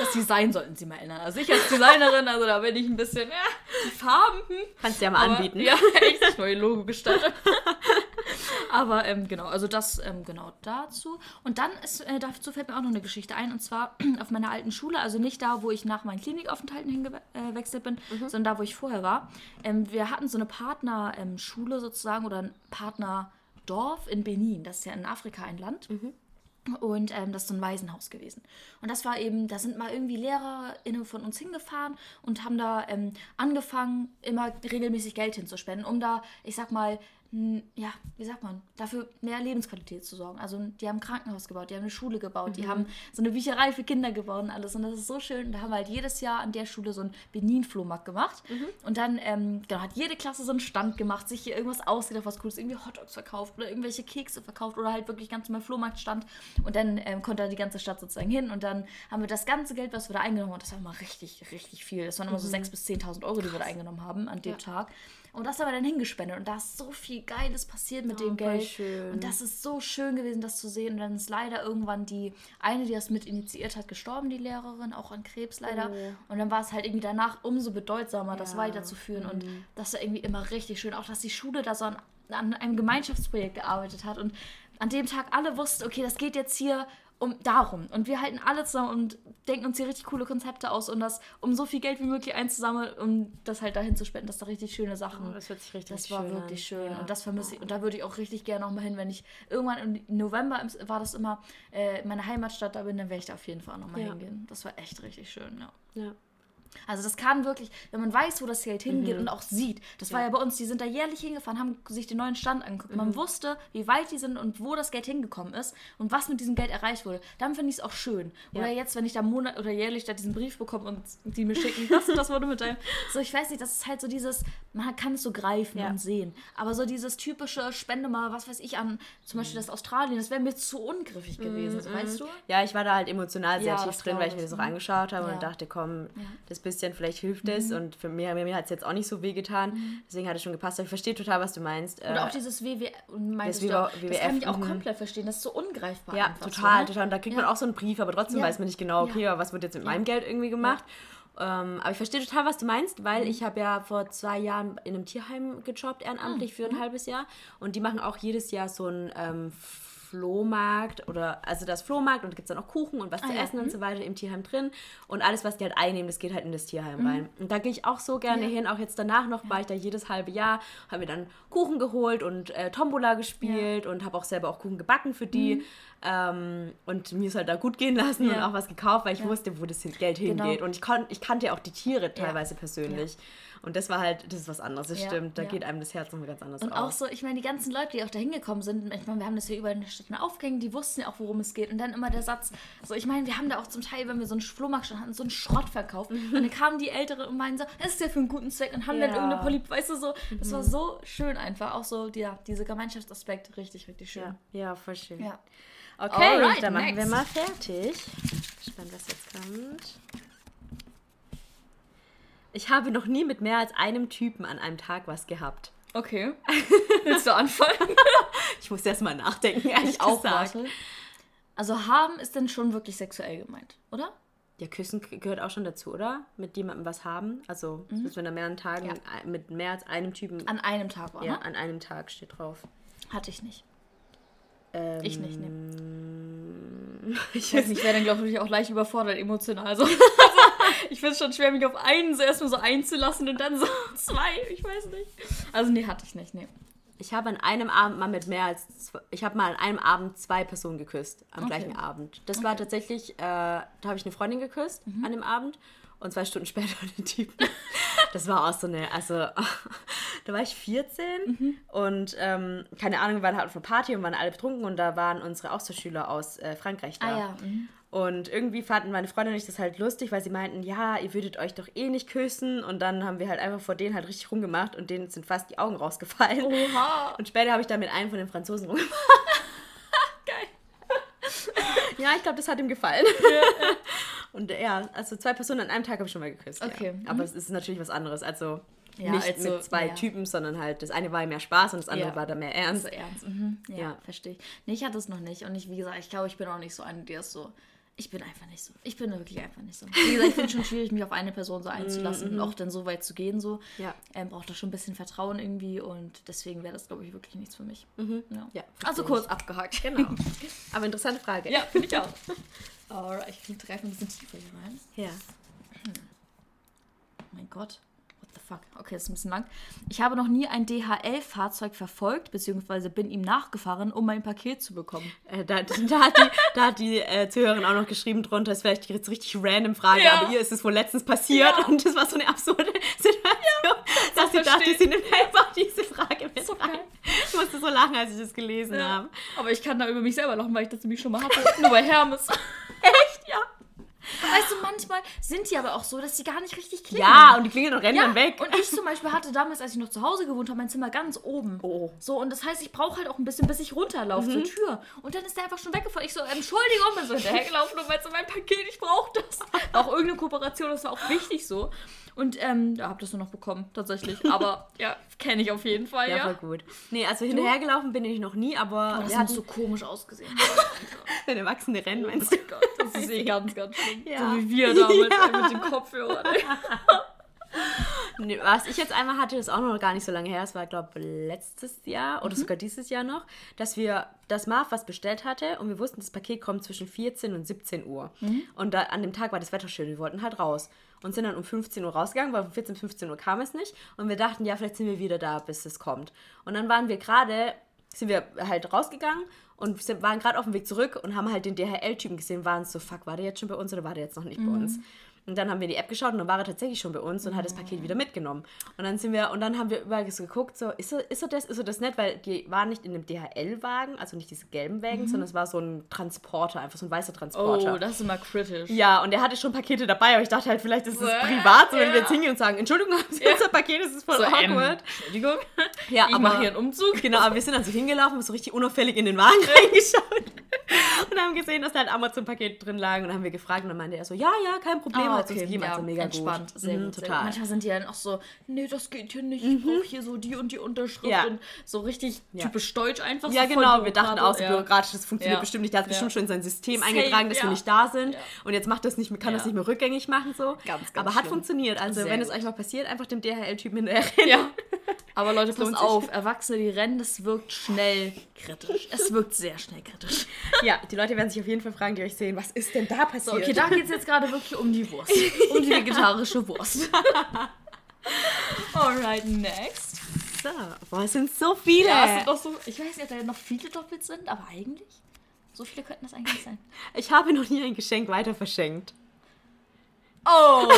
Das Design sollten sie mal ändern. Also ich als Designerin, also da bin ich ein bisschen, ja, die Farben, hm, Kannst du ja mal aber, anbieten. Ja, echt das neue Logo gestaltet. Aber ähm, genau, also das ähm, genau dazu. Und dann ist, äh, dazu fällt mir auch noch eine Geschichte ein. Und zwar auf meiner alten Schule, also nicht da, wo ich nach meinen Klinikaufenthalten hingewechselt bin, sondern da, wo ich vorher war. Ähm, wir hatten so eine Partnerschule sozusagen oder ein Partnerdorf in Benin. Das ist ja in Afrika ein Land. Und ähm, das ist so ein Waisenhaus gewesen. Und das war eben, da sind mal irgendwie LehrerInnen von uns hingefahren und haben da ähm, angefangen, immer regelmäßig Geld hinzuspenden, um da, ich sag mal, ja, wie sagt man, dafür mehr Lebensqualität zu sorgen. Also die haben ein Krankenhaus gebaut, die haben eine Schule gebaut, die haben so eine Bücherei für Kinder gebaut und alles. Und das ist so schön. Und da haben wir halt jedes Jahr an der Schule so einen Benin-Flohmarkt gemacht. Und dann ähm, genau, hat jede Klasse so einen Stand gemacht, sich hier irgendwas ausgedacht, was Cooles, irgendwie Hotdogs verkauft oder irgendwelche Kekse verkauft oder halt wirklich ganz normal Flohmarktstand. Und dann ähm, konnte da die ganze Stadt sozusagen hin. Und dann haben wir das ganze Geld, was wir da eingenommen haben, das war immer richtig, richtig viel. Das waren immer so 6.000 bis 10.000 Euro, die wir da eingenommen haben an dem Tag. Und das haben wir dann hingespendet. Und da ist so viel Geiles passiert mit dem voll Geld. schön. Und das ist so schön gewesen, das zu sehen. Und dann ist leider irgendwann die eine, die das mit initiiert hat, gestorben, die Lehrerin, auch an Krebs leider. Und dann war es halt irgendwie danach umso bedeutsamer, das Ja. weiterzuführen. Und das war irgendwie immer richtig schön. Auch, dass die Schule da so an, an einem Gemeinschaftsprojekt gearbeitet hat. Und an dem Tag alle wussten, okay, das geht jetzt hier um darum. Und wir halten alle zusammen und denken uns hier richtig coole Konzepte aus, um das, um so viel Geld wie möglich einzusammeln, um das halt dahin zu spenden, dass da richtig schöne Sachen. Oh, das hört sich richtig Das war schön wirklich schön. Ja. Und das vermisse ich. Und da würde ich auch richtig gerne nochmal hin, wenn ich irgendwann im November war das immer äh, meine Heimatstadt da bin, dann werde ich da auf jeden Fall nochmal Ja. hingehen. Das war echt richtig schön, ja. Ja. Also das kann wirklich, wenn man weiß, wo das Geld hingeht und auch sieht. Das war Ja. ja bei uns, die sind da jährlich hingefahren, haben sich den neuen Stand angeguckt. Man wusste, wie weit die sind und wo das Geld hingekommen ist und was mit diesem Geld erreicht wurde. Dann finde ich es auch schön. Oder Ja. jetzt, wenn ich da Monat oder jährlich da diesen Brief bekomme und die mir schicken, das und das wurde mit deinem. So, ich weiß nicht, das ist halt so dieses, man kann es so greifen Ja. und sehen. Aber so dieses typische Spende mal, was weiß ich, an zum Beispiel das Australien, das wäre mir zu ungriffig gewesen, so, weißt du? Ja, ich war da halt emotional sehr Ja, tief das drin, weil ich mir das auch angeschaut habe Ja. und dachte, komm, Ja. Bisschen, vielleicht hilft Mhm. es. Und für mir, mir hat es jetzt auch nicht so wehgetan. Deswegen hat es schon gepasst. Aber ich verstehe total, was du meinst. Oder Äh, auch dieses WW, das du, auch, WWF, das kann ich auch mhm. komplett verstehen, das ist so ungreifbar. Ja, einfach total, so, ne? total. Und da kriegt Ja. man auch so einen Brief, aber trotzdem Ja. weiß man nicht genau, okay, Ja. was wird jetzt mit meinem Geld irgendwie gemacht. Ähm, aber ich verstehe total, was du meinst, weil Mhm. ich habe ja vor zwei Jahren in einem Tierheim gejobbt, ehrenamtlich Mhm. für ein halbes Jahr. Und die machen auch jedes Jahr so ein ähm, Flohmarkt oder also das Flohmarkt und da gibt es dann auch Kuchen und was zu Ah ja, essen und so weiter im Tierheim drin. Und alles, was die halt einnehmen, das geht halt in das Tierheim rein. Und da gehe ich auch so gerne Ja. hin. Auch jetzt danach noch war ich da jedes halbe Jahr, habe mir dann Kuchen geholt und äh, Tombola gespielt und habe auch selber auch Kuchen gebacken für die. Ähm, und mir ist halt da gut gehen lassen und Ja. auch was gekauft, weil ich wusste, wo das Geld Genau. hingeht. Und ich, kon ich kannte ja auch die Tiere teilweise persönlich. Und das war halt, das ist was anderes, das Ja, stimmt. Da ja. geht einem das Herz nochmal ganz anders Und auf. auch so, ich meine, die ganzen Leute, die auch da hingekommen sind, ich meine, wir haben das hier überall in der Stadt aufgehängt, die wussten ja auch, worum es geht. Und dann immer der Satz, so, ich meine, wir haben da auch zum Teil, wenn wir so einen Flohmarkt schon hatten, so einen Schrott verkauft. Und dann kamen die Ältere und meinen so, das ist ja für einen guten Zweck und haben dann Ja. irgendeine Polyp, weißt du, so, das war so schön einfach. Auch so, ja, dieser Gemeinschaftsaspekt, richtig, richtig schön. ja, voll schön. Ja. Okay, Alright, dann machen wir next. mal fertig. Spannend, was jetzt kommt. Ich habe noch nie mit mehr als einem Typen an einem Tag was gehabt. Okay. Willst du anfangen? Ich muss erst mal nachdenken, ehrlich ich auch, gesagt. warte. Also haben ist dann schon wirklich sexuell gemeint, oder? Ja, Küssen gehört auch schon dazu, oder? Mit jemandem was haben. Also, dass wir nach mehreren Tagen Ja. mit, mehr als einem Typen An einem Tag war, ja, ne? an einem Tag steht drauf. Hatte ich nicht. Ähm, Ich nicht, ne. Ich Ich weiß nicht, wäre dann, glaube ich, auch leicht überfordert emotional. Also ich finde es schon schwer, mich auf einen so erstmal so einzulassen und dann so zwei. Ich weiß nicht. Also, nee, hatte ich nicht, nee. Ich habe an einem Abend mal mit mehr als zwei, ich habe mal an einem Abend zwei Personen geküsst am Okay. gleichen Abend. Das war tatsächlich, äh, da habe ich eine Freundin geküsst Mhm. an dem Abend und zwei Stunden später den Typen. Das war auch so eine, also da war ich 14 Mhm. und ähm, keine Ahnung, wir waren halt auf einer Party und waren alle betrunken und da waren unsere Austauschschüler aus äh, Frankreich da. Ah ja. Mhm. Und irgendwie fanden meine Freunde und ich das halt lustig, weil sie meinten, ja, ihr würdet euch doch eh nicht küssen. Und dann haben wir halt einfach vor denen halt richtig rumgemacht und denen sind fast die Augen rausgefallen. Oha. Und später habe ich dann mit einem von den Franzosen rumgemacht. Geil. Ja, ich glaube, das hat ihm gefallen. Und ja, also zwei Personen an einem Tag habe ich schon mal geküsst. Okay, Ja. Aber es ist natürlich was anderes. Also Ja, nicht also, mit zwei ja. Typen, sondern halt das eine war mehr Spaß und das andere Ja. war da mehr ernst. ernst. Mhm. Ja, Ja. verstehe ich. Nee, ich hatte es noch nicht. Und ich, wie gesagt, ich glaube, ich bin auch nicht so eine, die ist so. Ich bin einfach nicht so. Ich bin wirklich einfach nicht so. Wie gesagt, ich finde es schon schwierig, mich auf eine Person so einzulassen und auch dann so weit zu gehen. So. Ja. Ähm, braucht da schon ein bisschen Vertrauen irgendwie und deswegen wäre das, glaube ich, wirklich nichts für mich. Ja. Ja, Also kurz ich. abgehakt. Genau. Aber interessante Frage. Ja, finde ich auch. Alright, ich greife ein bisschen tiefer hier rein. Ja. Oh mein Gott. What the fuck? Okay, das ist ein bisschen lang. Ich habe noch nie ein DHL-Fahrzeug verfolgt, beziehungsweise bin ihm nachgefahren, um mein Paket zu bekommen. Äh, da, da hat die, da hat die äh, Zuhörerin auch noch geschrieben drunter, das ist vielleicht jetzt richtig random Frage, Ja. aber ihr ist es wohl letztens passiert Ja. und das war so eine absurde Situation, dass sie dachte, sie nimmt einfach diese Frage mit So rein. Ich musste so lachen, als ich das gelesen habe. Aber ich kann da über mich selber lachen, weil ich das nämlich schon mal hatte. Nur bei Hermes. Echt? Ja. Weißt du, manchmal sind die aber auch so, dass die gar nicht richtig klingen. Ja, und die klingeln und rennen Ja, dann weg. und ich zum Beispiel hatte damals, als ich noch zu Hause gewohnt habe, mein Zimmer ganz oben. Oh. So, und das heißt, ich brauche halt auch ein bisschen, bis ich runterlaufe zur Tür. Und dann ist der einfach schon weggefallen. Ich so, Entschuldigung, bin so hinterhergelaufen und meinte so, mein Paket, ich brauche das. Auch irgendeine Kooperation, das war auch wichtig so. Und ähm, ja, hab das nur noch bekommen, tatsächlich. Aber ja, kenne ich auf jeden Fall, ja, ja. voll gut. Nee, also hinterhergelaufen bin ich noch nie, aber Oh, das hatten so komisch ausgesehen. wenn Erwachsene rennen, Oh meinst du? mein Gott, das ist eh ganz, ganz schlimm. Ja. So wie wir damals Ja. mit den Kopfhörern. Was ich jetzt einmal hatte, ist auch noch gar nicht so lange her, es war, glaube letztes Jahr oder sogar dieses Jahr noch, dass wir das Marv was bestellt hatte und wir wussten, das Paket kommt zwischen 14 und 17 Uhr. Und da, an dem Tag war das Wetter schön, wir wollten halt raus. Und sind dann um 15 Uhr rausgegangen, weil um 14, 15 Uhr kam es nicht. Und wir dachten, ja, vielleicht sind wir wieder da, bis es kommt. Und dann waren wir gerade, sind wir halt rausgegangen und sind, waren gerade auf dem Weg zurück und haben halt den DHL-Typen gesehen, waren so, fuck, war der jetzt schon bei uns oder war der jetzt noch nicht bei uns? Und dann haben wir in die App geschaut und dann war er tatsächlich schon bei uns und hat das Paket wieder mitgenommen. Und dann sind wir, und dann haben wir überall so geguckt, so, ist er, ist er das, ist er das nicht? Weil die waren nicht in einem DHL-Wagen, also nicht diese gelben Wägen, sondern es war so ein Transporter, einfach so ein weißer Transporter. Oh, das ist immer kritisch. Ja, und er hatte schon Pakete dabei, aber ich dachte halt, vielleicht ist es Äh, privat, so wenn wir ja. jetzt hingehen und sagen, Entschuldigung, haben Sie unser Paket, das ist voll So, ähm, awkward. Entschuldigung. ja, Ich mache hier einen Umzug. Genau, aber wir sind dann so hingelaufen, haben so richtig unauffällig in den Wagen reingeschaut und haben gesehen, dass da ein Amazon-Paket drin lag und dann haben wir gefragt und dann meinte er so, ja, ja, kein Problem, Ah, hat uns gegeben, also mega entspannt, gut. sehr Mhm, gut. Sehr total. gut. Manchmal sind die dann auch so, nee, das geht hier nicht, ich brauche hier so die und die Unterschrift Ja. und so richtig Ja. typisch deutsch einfach. Ja, so genau, wir dachten auch so bürokratisch. bürokratisch, das funktioniert Ja. bestimmt nicht. Der hat Ja. bestimmt schon in sein System Safe, eingetragen, dass ja. wir nicht da sind. Ja. Und jetzt macht das nicht, kann das Ja. nicht mehr rückgängig machen. So. Ganz, ganz Aber hat schlimm. funktioniert. Also, Sehr wenn es euch mal passiert, einfach dem DHL-Typen hinterher. Ja. Aber Leute, passt sich. auf, Erwachsene, die rennen, das wirkt schnell kritisch. Es wirkt sehr schnell kritisch. Ja, die Leute werden sich auf jeden Fall fragen, die euch sehen, was ist denn da passiert? So, okay, da geht es jetzt gerade wirklich um die Wurst. Um die vegetarische Wurst. Alright, next. So, boah, es sind so viele. Ja, sind so, ich weiß nicht, ob da noch viele doppelt sind, aber eigentlich, so viele könnten das eigentlich sein. ich habe noch nie ein Geschenk weiter verschenkt. Oh,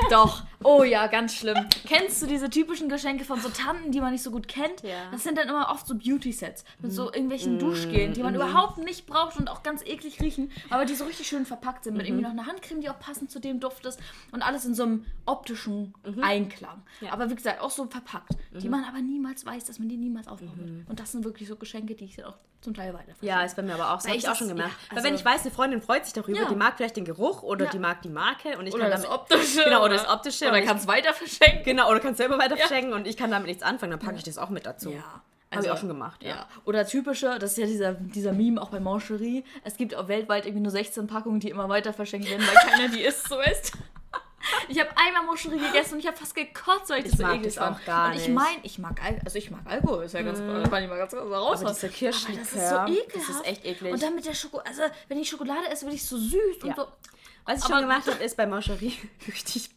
doch. Oh ja, ganz schlimm. Kennst du diese typischen Geschenke von so Tanten, die man nicht so gut kennt? Ja. Das sind dann immer oft so Beauty-Sets mit so irgendwelchen Duschgelen, die man überhaupt nicht braucht und auch ganz eklig riechen, aber die so richtig schön verpackt sind. Mit irgendwie noch einer Handcreme, die auch passend zu dem Duft ist und alles in so einem optischen Einklang. Ja. Aber wie gesagt, auch so verpackt, die man aber niemals weiß, dass man die niemals aufbraucht. Und das sind wirklich so Geschenke, die ich dann auch zum Teil weiter Ja, ist bei mir aber auch so. Weil Habe ich auch schon gemacht. ja, Weil also- wenn ich weiß, eine Freundin freut sich darüber, die mag vielleicht den Geruch oder die mag die Marke und ich Oder kann das damit, Optische. Genau, oder das Optische. Oder ich- kannst weiter verschenken. Genau, oder kannst selber weiter Ja. verschenken und ich kann damit nichts anfangen, dann packe ich das auch mit dazu. Ja. Habe ich auch schon gemacht, ja. Ja. Oder typische, das ist ja dieser, dieser Meme auch bei Mancherie. Es gibt auch weltweit irgendwie nur 16 Packungen, die immer weiter verschenkt werden, weil keiner die isst, so ist. Ich habe einmal Mancherie gegessen und ich habe fast gekotzt, weil ich, Ich das so mag eklig das auch fand. gar und ich meine, ich mag Al also ich mag Alkohol, ist ja ganz, kann ich mal ganz kurz raus. Aber dieser Kirschlikör, das ist so ekelhaft. das ist echt eklig. Und dann mit der Schokolade, also wenn ich Schokolade esse, will ich so süß Ja. und so. Was ich Aber- schon gemacht habe, ist bei Mancherie richtig,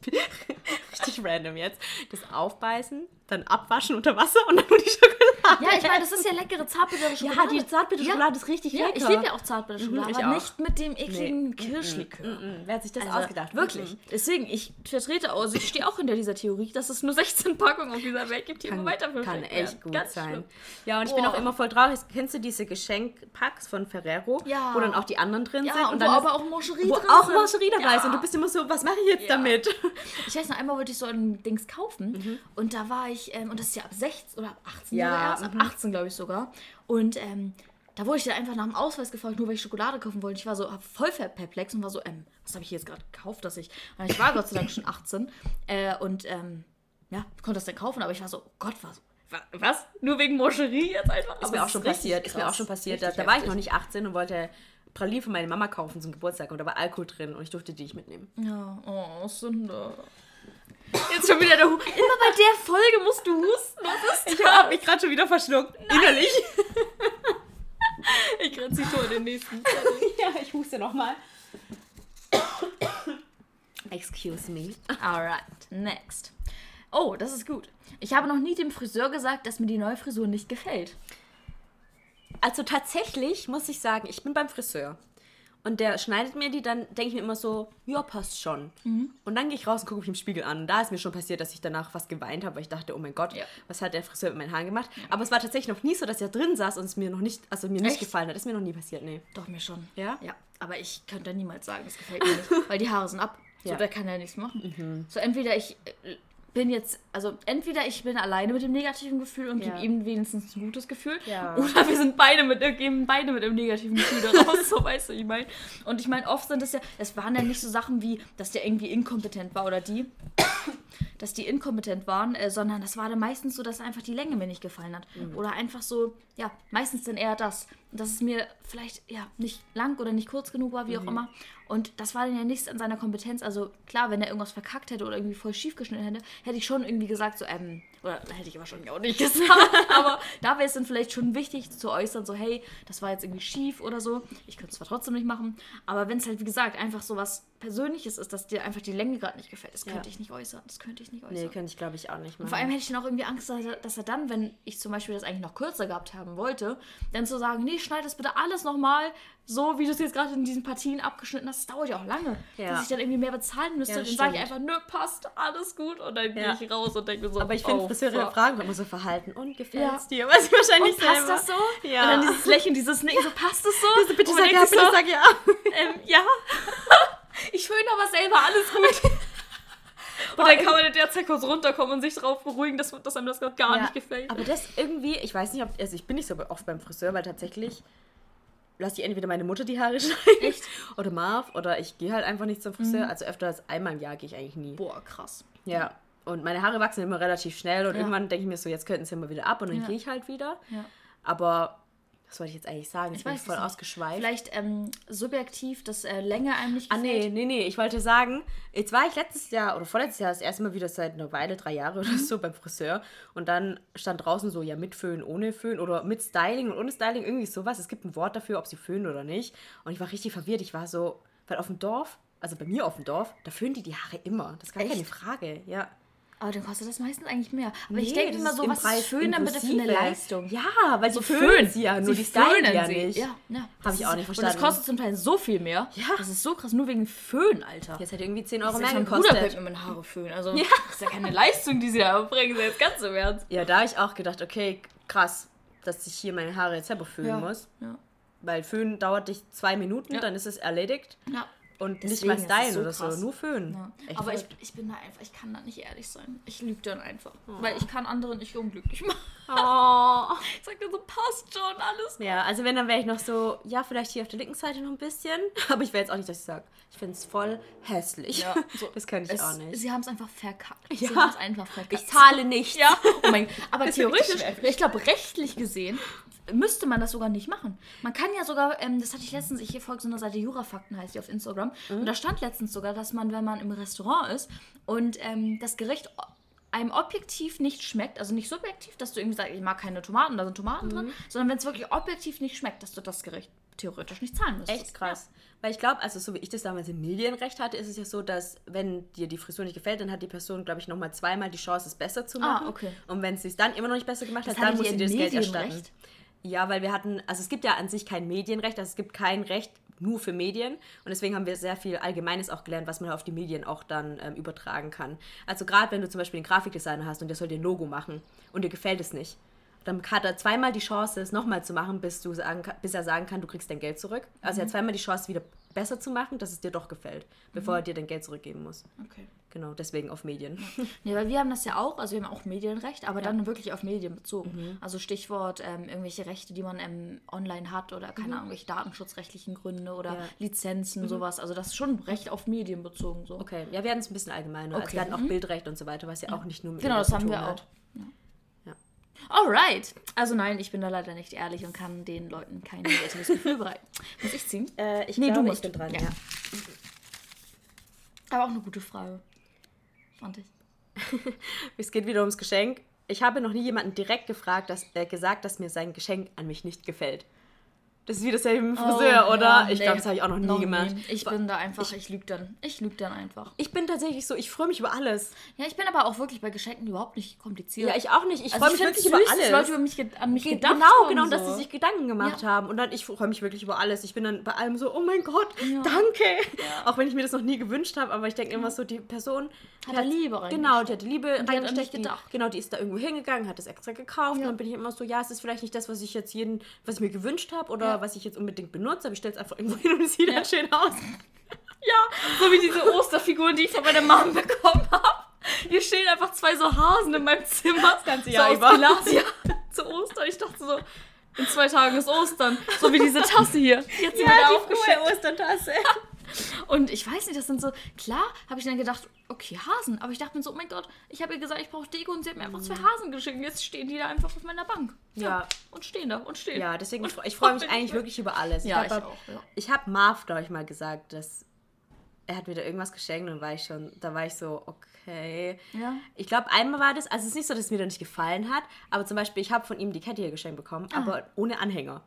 richtig random jetzt, das Aufbeißen, dann abwaschen unter Wasser und dann nur die Schokolade. Ja, ich meine, das ist ja leckere zartbittere Schokolade. Ja, die Zartbitterschokolade ist richtig Ja, lecker. ich liebe ja auch Zartbitterschokolade, Mhm, aber auch. nicht mit dem ekligen Kirschlikör. Mhm, Wer hat sich das Also, ausgedacht? Wirklich. Mhm. Deswegen, ich vertrete aus, ich stehe auch hinter dieser Theorie, dass es nur 16 Packungen auf dieser Welt gibt, die immer Kann, weiter kann echt gut Ganz sein. schlimm. Ja, und ich bin Boah. auch immer voll traurig. Kennst du diese Geschenkpacks von Ferrero? Ja. Wo dann auch die anderen drin Ja, sind. und, dann wo ist- aber auch Mancherie wo drin auch sind. Mancherie dabei ja. ist. Und du bist immer so, was mache ich jetzt Ja. damit? Ich weiß noch, einmal wollte ich so ein Dings kaufen Mhm. und da war ich, ähm, und das ist ja ab 16 oder ab 18 Ja, erst, ab mhm. 18 glaube ich sogar. Und ähm, da wurde ich dann einfach nach dem Ausweis gefragt, nur weil ich Schokolade kaufen wollte. Ich war so voll perplex und war so, ähm, was habe ich jetzt gerade gekauft, dass ich, und ich war Gott sei Dank schon 18 äh, und ähm, ja, konnte das dann kaufen, aber ich war so, oh Gott, was? wa- Was? Nur wegen Moscherie jetzt einfach? Ist mir auch schon passiert. Ist mir auch schon passiert. Da, da war ich noch nicht 18 und wollte Pralinen für meine Mama kaufen zum Geburtstag und da war Alkohol drin und ich durfte die nicht mitnehmen. Ja, oh, Sünde. Jetzt schon wieder der Hu Immer bei der Folge musst du husten. Was ist Ich habe mich gerade schon wieder verschluckt. Innerlich. Ich grenze die Tür den nächsten. ja, ich huste nochmal. Excuse me. Alright, next. Oh, das ist gut. Ich habe noch nie dem Friseur gesagt, dass mir die neue Frisur nicht gefällt. Also tatsächlich muss ich sagen, ich bin beim Friseur. Und der schneidet mir die, dann denke ich mir immer so, ja, passt schon. Und dann gehe ich raus und gucke mich im Spiegel an. Und da ist mir schon passiert, dass ich danach fast geweint habe, weil ich dachte, oh mein Gott, Ja. was hat der Friseur mit meinen Haaren gemacht? Aber es war tatsächlich noch nie so, dass er drin saß und es mir noch nicht, also mir nicht Echt? gefallen hat. Das ist mir noch nie passiert, nee. Doch, mir schon. Ja? Ja, aber ich könnte niemals sagen, es gefällt mir nicht, weil die Haare sind ab. So, Ja. da kann er nichts machen. So, entweder ich äh, bin jetzt, also entweder ich bin alleine mit dem negativen Gefühl und gebe Ja. ihm wenigstens ein gutes Gefühl, Ja. oder wir sind beide mit, geben beide mit dem negativen Gefühl da raus, so weißt du, ich meine. Und ich meine, oft sind es ja, es waren ja nicht so Sachen wie, dass der irgendwie inkompetent war oder die, dass die inkompetent waren, äh, sondern das war dann meistens so, dass einfach die Länge mir nicht gefallen hat. Oder einfach so, ja, meistens dann eher das. Dass es mir vielleicht, ja, nicht lang oder nicht kurz genug war, wie auch immer. Und das war dann ja nichts an seiner Kompetenz. Also klar, wenn er irgendwas verkackt hätte oder irgendwie voll schief geschnitten hätte, hätte ich schon irgendwie gesagt, so, ähm, oder hätte ich wahrscheinlich auch nicht gesagt, aber da wäre es dann vielleicht schon wichtig zu äußern, so, hey, das war jetzt irgendwie schief oder so. Ich könnte es zwar trotzdem nicht machen, aber wenn es halt, wie gesagt, einfach so was Persönliches ist, dass dir einfach die Länge gerade nicht gefällt, das könnte Ja. ich nicht äußern. Das könnte ich nicht äußern. Nee, könnte ich glaube ich auch nicht machen. Vor allem hätte ich dann auch irgendwie Angst, dass er, dass er dann, wenn ich zum Beispiel das eigentlich noch kürzer gehabt haben wollte, dann zu sagen, nee, schneid das bitte alles nochmal so, wie du es jetzt gerade in diesen Partien abgeschnitten hast. Das dauert ja auch lange. Ja. Dass ich dann irgendwie mehr bezahlen müsste. Ja, dann das sage ich einfach, nö, passt, alles gut. Und dann Ja. gehe ich raus und denke mir so, Aber ich finde, oh, Friseure fragen immer so Verhalten. Und gefällt es dir? Weiß ich wahrscheinlich Und passt selber. das so? Ja. Und dann dieses Lächeln, dieses Nicken, so passt es so? bitte Und man sag ja, bitte so, sag ja. ähm, ja. ich föhne aber selber, alles gut. Und dann kann man in der Zeit kurz runterkommen und sich darauf beruhigen, dass, dass einem das gerade gar Ja, nicht gefällt. Aber das irgendwie, ich weiß nicht, ob, also ich bin nicht so oft beim Friseur, weil tatsächlich lasse ich entweder meine Mutter die Haare schneiden Echt? oder Marv oder ich gehe halt einfach nicht zum Friseur. Also öfter als einmal im Jahr gehe ich eigentlich nie. Boah, krass. Ja. Und meine Haare wachsen immer relativ schnell und Ja. irgendwann denke ich mir so, jetzt könnten sie immer wieder ab und dann Ja. gehe ich halt wieder. Ja. Aber Was wollte ich jetzt eigentlich sagen? Ich, bin voll ausgeschweift. Vielleicht ähm, subjektiv, dass äh, Länge einem nicht Ah, gefällt. nee, nee, nee. Ich wollte sagen, jetzt war ich letztes Jahr oder vorletztes Jahr das erste Mal wieder seit einer Weile, drei Jahre oder so, beim Friseur. Und dann stand draußen so, ja, mit Föhn, ohne Föhn oder mit Styling und ohne Styling, irgendwie sowas. Es gibt ein Wort dafür, ob sie föhnen oder nicht. Und ich war richtig verwirrt. Ich war so, weil auf dem Dorf, also bei mir auf dem Dorf, da föhnen die die Haare immer. Das ist gar keine Echt? Frage, ja. Aber dann kostet das meistens eigentlich mehr. Aber Nee, ich denke das immer so, was Preis ist Föhn dann bitte für eine. Leistung? Ja, weil So die föhnen sie ja, nur die stylen ja sie. nicht. Ja, ja. Hab Das ich auch nicht Und verstanden. das kostet zum Teil so viel mehr. Ja. Das ist so krass, nur wegen Föhn, Alter. Jetzt hätte irgendwie 10 Euro Selbst mehr Bruder gekostet. könnte mir meine Haare föhnen. Also, Ja. das ist ja keine Leistung, die sie da erbringen. Jetzt ganz im Ernst. Ja, da habe ich auch gedacht, okay, krass, dass ich hier meine Haare jetzt selber föhnen Ja. muss. Ja. Weil Föhnen dauert dich zwei Minuten, Ja. dann ist es erledigt. ja. Und nicht mal stylen so oder krass. so, nur Föhnen. Ja. Aber ich, ich bin da einfach, ich kann da nicht ehrlich sein. Ich lüge dann einfach. Weil ich kann andere nicht unglücklich machen. Oh. Ich sag dann so, passt schon, alles. Ja, also wenn, dann wäre ich noch so, ja, vielleicht hier auf der linken Seite noch ein bisschen. Aber ich will jetzt auch nicht, dass ich sage, ich finde es voll hässlich. Ja, so. das kann ich Es, auch nicht. Sie haben es einfach verkackt. Ja. Sie haben es einfach verkackt. Ich zahle nicht. Ja, oh mein Aber theoretisch, ich glaube, rechtlich gesehen müsste man das sogar nicht machen. Man kann ja sogar, ähm, das hatte ich letztens, ich folge so einer Seite Jurafakten, heißt die auf Instagram. Mhm. Und da stand letztens sogar, dass man, wenn man im Restaurant ist und ähm, das Gericht einem objektiv nicht schmeckt, also nicht subjektiv, dass du irgendwie sagst, ich mag keine Tomaten, da sind Tomaten Mhm. drin, sondern wenn es wirklich objektiv nicht schmeckt, dass du das Gericht theoretisch nicht zahlen müsstest. Echt krass. Weil ich glaube, also so wie ich das damals im Medienrecht hatte, ist es ja so, dass wenn dir die Frisur nicht gefällt, dann hat die Person, glaube ich, nochmal zweimal die Chance, es besser zu Ah, machen. okay. Und wenn sie es dann immer noch nicht besser gemacht Das hat, dann muss sie dir das Geld erstatten. Ja, weil wir hatten, also es gibt ja an sich kein Medienrecht, also es gibt kein Recht nur für Medien und deswegen haben wir sehr viel Allgemeines auch gelernt, was man auf die Medien auch dann ähm, übertragen kann. Also gerade wenn du zum Beispiel einen Grafikdesigner hast und der soll dir ein Logo machen und dir gefällt es nicht, dann hat er zweimal die Chance, es nochmal zu machen, bis, du sagen, bis er sagen kann, du kriegst dein Geld zurück. Also er hat zweimal die Chance, wieder besser zu machen, dass es dir doch gefällt, bevor er dir dein Geld zurückgeben muss. Okay. Genau, deswegen auf Medien. Ja, weil wir haben das ja auch, also wir haben auch Medienrecht, aber dann wirklich auf Medien bezogen. Also Stichwort ähm, irgendwelche Rechte, die man ähm, online hat oder keine Ahnung, irgendwelche datenschutzrechtlichen Gründe oder Ja. Lizenzen, sowas. Also das ist schon Recht auf Medien bezogen. So. Okay, ja, wir hatten es ein bisschen allgemeiner. Also Okay. wir hatten auch Bildrecht und so weiter, was ja auch nicht nur mit Genau, das haben wir hat. auch. Ja. Alright. Also nein, ich bin da leider nicht ehrlich und kann den Leuten kein negatives Gefühl bereiten. Muss ich ziehen? Äh, ich Nee, du glaube, musst. ich bin dran, Ja. ja. Aber auch eine gute Frage. Fand ich. Es geht wieder ums Geschenk. Ich habe noch nie jemanden direkt gefragt, dass, äh, gesagt, dass mir sein Geschenk an mich nicht gefällt. Das ist wie dasselbe mit dem Friseur, Oh, oder? ja, ich nee, glaube, das habe ich auch noch nie gemacht. Ich bin da einfach, ich, lüge dann. Ich lüge dann einfach. Ich bin tatsächlich so, ich freue mich über alles. Ja, ich bin aber auch wirklich bei Geschenken überhaupt nicht kompliziert. Ja, ich auch nicht. Ich Also freue mich wirklich über alles. dass Leute über mich, an mich Ge- gedacht genau, haben. genau, so. dass sie sich Gedanken gemacht Ja. haben. Und dann, ich freue mich wirklich über alles. Ich bin dann bei allem so, oh mein Gott, Ja. danke. Auch wenn ich mir das noch nie gewünscht habe, aber ich denke immer so, die Person Hat da Liebe reingesteckt. Genau, die hat Liebe hat reingesteckt. gedacht. Genau, die ist da irgendwo hingegangen, hat das extra gekauft. Und dann bin ich immer so, ja, es ist vielleicht nicht das, was ich jetzt jeden, was ich mir gewünscht habe oder Ja. was ich jetzt unbedingt benutze, aber ich stelle es einfach irgendwo hin und es sieht Ja. dann schön aus. Ja, so wie diese Osterfiguren, die ich von meiner Mom bekommen habe. Hier stehen einfach zwei so Hasen in meinem Zimmer. Das ganze so Jahr aus über. Glas, ja, zu Ostern. Ich dachte so, in zwei Tagen ist Ostern. So wie diese Tasse hier. Die hat sie mir da aufgeschickt. Ostertasse. Und ich weiß nicht, das sind so, klar, habe ich dann gedacht, okay, Hasen. Aber ich dachte mir so, oh mein Gott, ich habe ihr gesagt, ich brauche Deko und sie hat mir einfach zwei Hasen geschickt. Jetzt stehen die da einfach auf meiner Bank. Ja. Und stehen da und stehen. Ja, deswegen, Und ich, ich freue mich eigentlich wirklich über alles. Ja, ich aber- auch, ja. Ich habe Marv, glaube ich, mal gesagt, dass er hat mir da irgendwas geschenkt und war ich schon, da war ich so, okay. Ja. Ich glaube, einmal war das, also es ist nicht so, dass es mir da nicht gefallen hat, aber zum Beispiel, ich habe von ihm die Kette hier geschenkt bekommen, Ah. aber ohne Anhänger.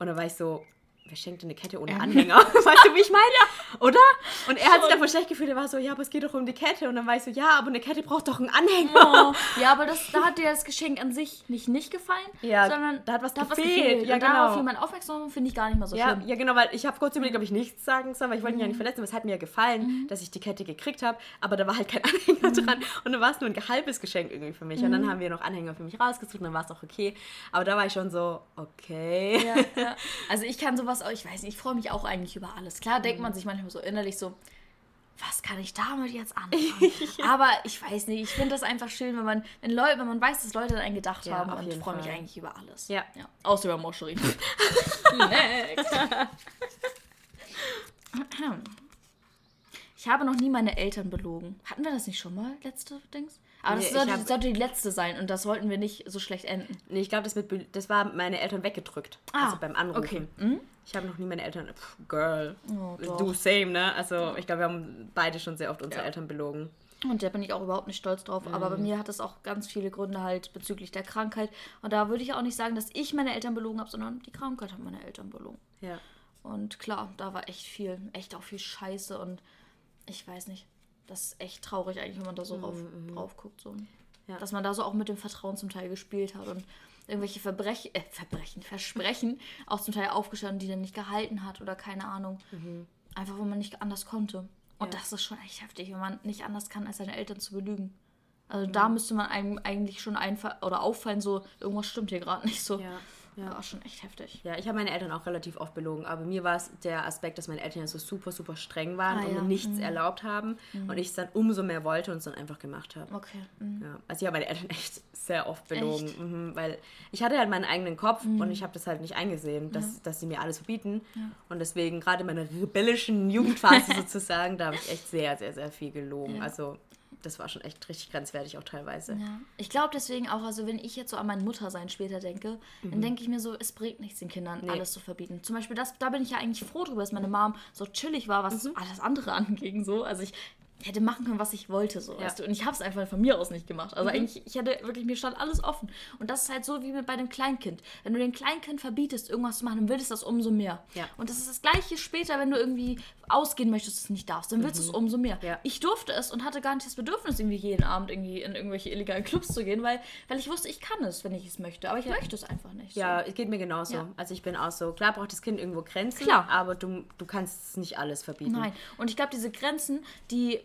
Und da war ich so, wer schenkt eine Kette ohne. Anhänger? weißt du, wie ich meine? Oder? Und er hat sich davon schlecht gefühlt, er war so, ja, aber es geht doch um die Kette. Und dann war ich so, ja, aber eine Kette braucht doch einen Anhänger. Oh, ja, aber das, da hat dir das Geschenk an sich nicht nicht gefallen, Ja, sondern da hat was da gefehlt. Ja, und genau. darauf jemand aufmerksam finde ich gar nicht mal so Ja, schlimm. ja, genau, weil ich habe kurz überlegt, ob ich nichts sagen soll, weil ich wollte ihn ja nicht Mhm. verletzen, aber es hat mir ja gefallen, dass ich die Kette gekriegt habe, aber da war halt kein Anhänger Mhm. dran und dann war es nur ein halbes Geschenk irgendwie für mich und dann haben wir noch Anhänger für mich rausgesucht und dann war es auch okay, aber da war ich schon so, okay. Ja. Also ich kann sowas auch, ich weiß nicht, ich freue mich auch eigentlich über alles. Klar denkt man sich manchmal so innerlich so, was kann ich damit jetzt anfangen? Aber ich weiß nicht, ich finde das einfach schön, wenn man, wenn Leute, wenn man weiß, dass Leute an einen gedacht Ja, haben und jeden freue mich eigentlich über alles. Ja. ja. Außer über Moscherie. Next. Ich habe noch nie meine Eltern belogen. Hatten wir das nicht schon mal, letzte Dings? Aber Nee, das sollte, hab- sollte die letzte sein und das wollten wir nicht so schlecht enden. Nee, ich glaube, das, mit das war meine Eltern weggedrückt. Ah, also beim Anrufen. okay. Mhm. Ich habe noch nie meine Eltern. Pff, girl. Oh, du, same, ne? Also, ich glaube, wir haben beide schon sehr oft unsere Ja. Eltern belogen. Und da bin ich auch überhaupt nicht stolz drauf. Aber bei Mhm. mir hat es auch ganz viele Gründe halt bezüglich der Krankheit. Und da würde ich auch nicht sagen, dass ich meine Eltern belogen habe, sondern die Krankheit hat meine Eltern belogen. Ja. Und klar, da war echt viel, echt auch viel Scheiße und ich weiß nicht. Das ist echt traurig eigentlich, wenn man da so drauf, drauf guckt. So. Mhm, Ja. Dass man da so auch mit dem Vertrauen zum Teil gespielt hat und irgendwelche Verbrech äh, Verbrechen, Versprechen auch zum Teil aufgestanden, die dann nicht gehalten hat oder keine Ahnung. Einfach, wo man nicht anders konnte. Und Mhm. Ja. das ist schon echt heftig, wenn man nicht anders kann, als seine Eltern zu belügen. Also da müsste man einem eigentlich schon einfach oder auffallen, so irgendwas stimmt hier gerade nicht so. Ja. Ja. War schon echt heftig. Ja, ich habe meine Eltern auch relativ oft belogen, aber mir war es der Aspekt, dass meine Eltern ja so super, super streng waren Ah, und ja. mir nichts erlaubt haben und ich es dann umso mehr wollte und es dann einfach gemacht habe. Okay. mhm. Ja, also ich habe meine Eltern echt sehr oft belogen? Mhm, weil ich hatte halt meinen eigenen Kopf und ich habe das halt nicht eingesehen, dass, dass sie mir alles verbieten. Und deswegen, gerade in meiner rebellischen Jugendphase sozusagen, da habe ich echt sehr, sehr, sehr viel gelogen. Ja. Also das war schon echt richtig grenzwertig auch teilweise. Ja. Ich glaube deswegen auch, also wenn ich jetzt so an mein Muttersein später denke, dann denke ich mir so, es bringt nichts, den Kindern Nee. alles zu verbieten. Zum Beispiel, das, da bin ich ja eigentlich froh drüber, dass meine Mom so chillig war, was alles andere anging. So. Also ich hätte machen können, was ich wollte, so, Ja. weißt du. Und ich habe es einfach von mir aus nicht gemacht. Also eigentlich, ich hätte wirklich, mir stand alles offen. Und das ist halt so wie mit bei dem Kleinkind. Wenn du dem Kleinkind verbietest, irgendwas zu machen, dann will es das umso mehr. Ja. Und das ist das Gleiche später, wenn du irgendwie ausgehen möchtest, es nicht darfst, dann willst du es umso mehr. Ja. Ich durfte es und hatte gar nicht das Bedürfnis, irgendwie jeden Abend irgendwie in irgendwelche illegalen Clubs zu gehen, weil, weil ich wusste, ich kann es, wenn ich es möchte. Aber ich möchte es einfach nicht. Ja, es geht mir genauso. Ja. Also ich bin auch so, klar braucht das Kind irgendwo Grenzen, Klar. aber du, du kannst nicht alles verbieten. Nein. Und ich glaube, diese Grenzen, die,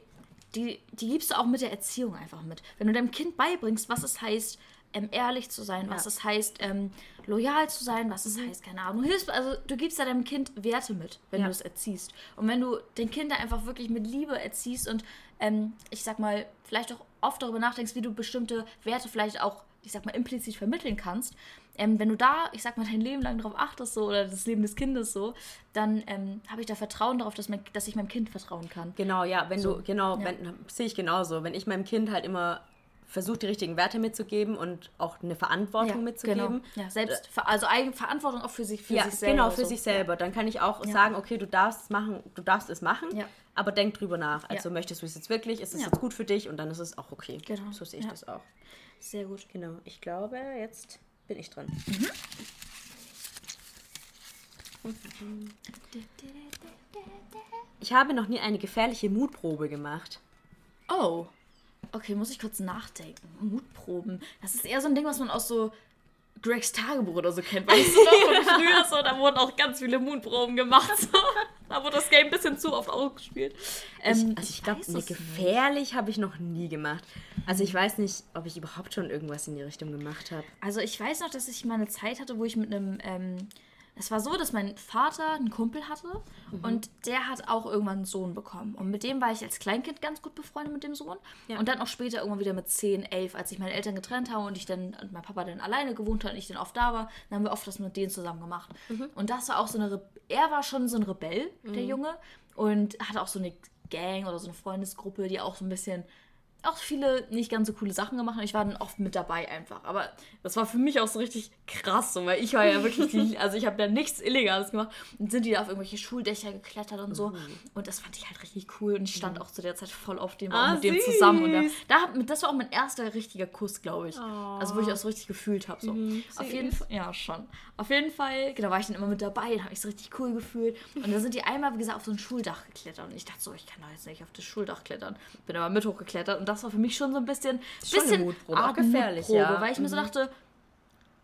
die, die gibst du auch mit der Erziehung einfach mit. Wenn du deinem Kind beibringst, was es heißt, ähm, ehrlich zu sein, was Ja. es heißt, ähm, loyal zu sein, was Mhm. es heißt, keine Ahnung. Du hilfst, also du gibst ja deinem Kind Werte mit, wenn Ja. du es erziehst. Und wenn du den Kinder einfach wirklich mit Liebe erziehst und ähm, ich sag mal, vielleicht auch oft darüber nachdenkst, wie du bestimmte Werte vielleicht auch, ich sag mal, implizit vermitteln kannst, ähm, wenn du da, ich sag mal, dein Leben lang darauf achtest so, oder das Leben des Kindes so, dann ähm, habe ich da Vertrauen darauf, dass, mein, dass ich meinem Kind vertrauen kann. Genau, ja, wenn du, genau, ja. sehe ich genauso. Wenn ich meinem Kind halt immer versuche, die richtigen Werte mitzugeben und auch eine Verantwortung mitzugeben. Genau. Ja, selbst, also Eigen, Verantwortung auch für sich, für ja, sich selber. genau, für so. sich selber. Dann kann ich auch Ja. sagen, okay, du darfst es machen, du darfst es machen, Ja. aber denk drüber nach. Also Ja. möchtest du es jetzt wirklich, ist es Ja. jetzt gut für dich und dann ist es auch okay. Genau, So sehe ich ja. das auch. Sehr gut. Genau, ich glaube, jetzt bin ich dran. Ich habe noch nie eine gefährliche Mutprobe gemacht. Oh. Okay, muss ich kurz nachdenken. Mutproben. Das ist eher so ein Ding, was man aus so Gregs Tagebuch oder so kennt. Weißt du noch, von früher so, da wurden auch ganz viele Mutproben gemacht. So. Da wurde das Game ein bisschen zu oft ausgespielt. Ähm, Ich, also ich glaube, nicht. gefährlich habe ich noch nie gemacht. Also ich weiß nicht, ob ich überhaupt schon irgendwas in die Richtung gemacht habe. Also ich weiß noch, dass ich mal eine Zeit hatte, wo ich mit einem, ähm, es war so, dass mein Vater einen Kumpel hatte Mhm. und der hat auch irgendwann einen Sohn bekommen. Und mit dem war ich als Kleinkind ganz gut befreundet mit dem Sohn. Ja. Und dann auch später irgendwann wieder mit 10, 11, als sich meine Eltern getrennt haben und ich dann, und mein Papa dann alleine gewohnt hat und ich dann oft da war, dann haben wir oft das mit denen zusammen gemacht. Mhm. Und das war auch so eine, Re er war schon so ein Rebell, der Junge, und hatte auch so eine Gang oder so eine Freundesgruppe, die auch so ein bisschen auch viele nicht ganz so coole Sachen gemacht und ich war dann oft mit dabei einfach. Aber das war für mich auch so richtig krass, so, weil ich war ja wirklich die, also ich habe da nichts Illegales gemacht und sind die da auf irgendwelche Schuldächer geklettert und so. Und das fand ich halt richtig cool und ich stand auch zu der Zeit voll auf dem, Ah, auch mit dem zusammen. Und da, da, das war auch mein erster richtiger Kuss, glaube ich. Also wo ich das so richtig gefühlt habe. So. auf jeden. Fall, ja schon. Auf jeden Fall, genau, war ich dann immer mit dabei, dann habe ich es richtig cool gefühlt. Und dann sind die einmal, wie gesagt, auf so ein Schuldach geklettert. Und ich dachte so, ich kann doch jetzt nicht auf das Schuldach klettern. Bin aber mit hochgeklettert und das war für mich schon so ein bisschen, bisschen Mutprobe, gefährlich, Mutprobe, ja. weil ich mir so dachte,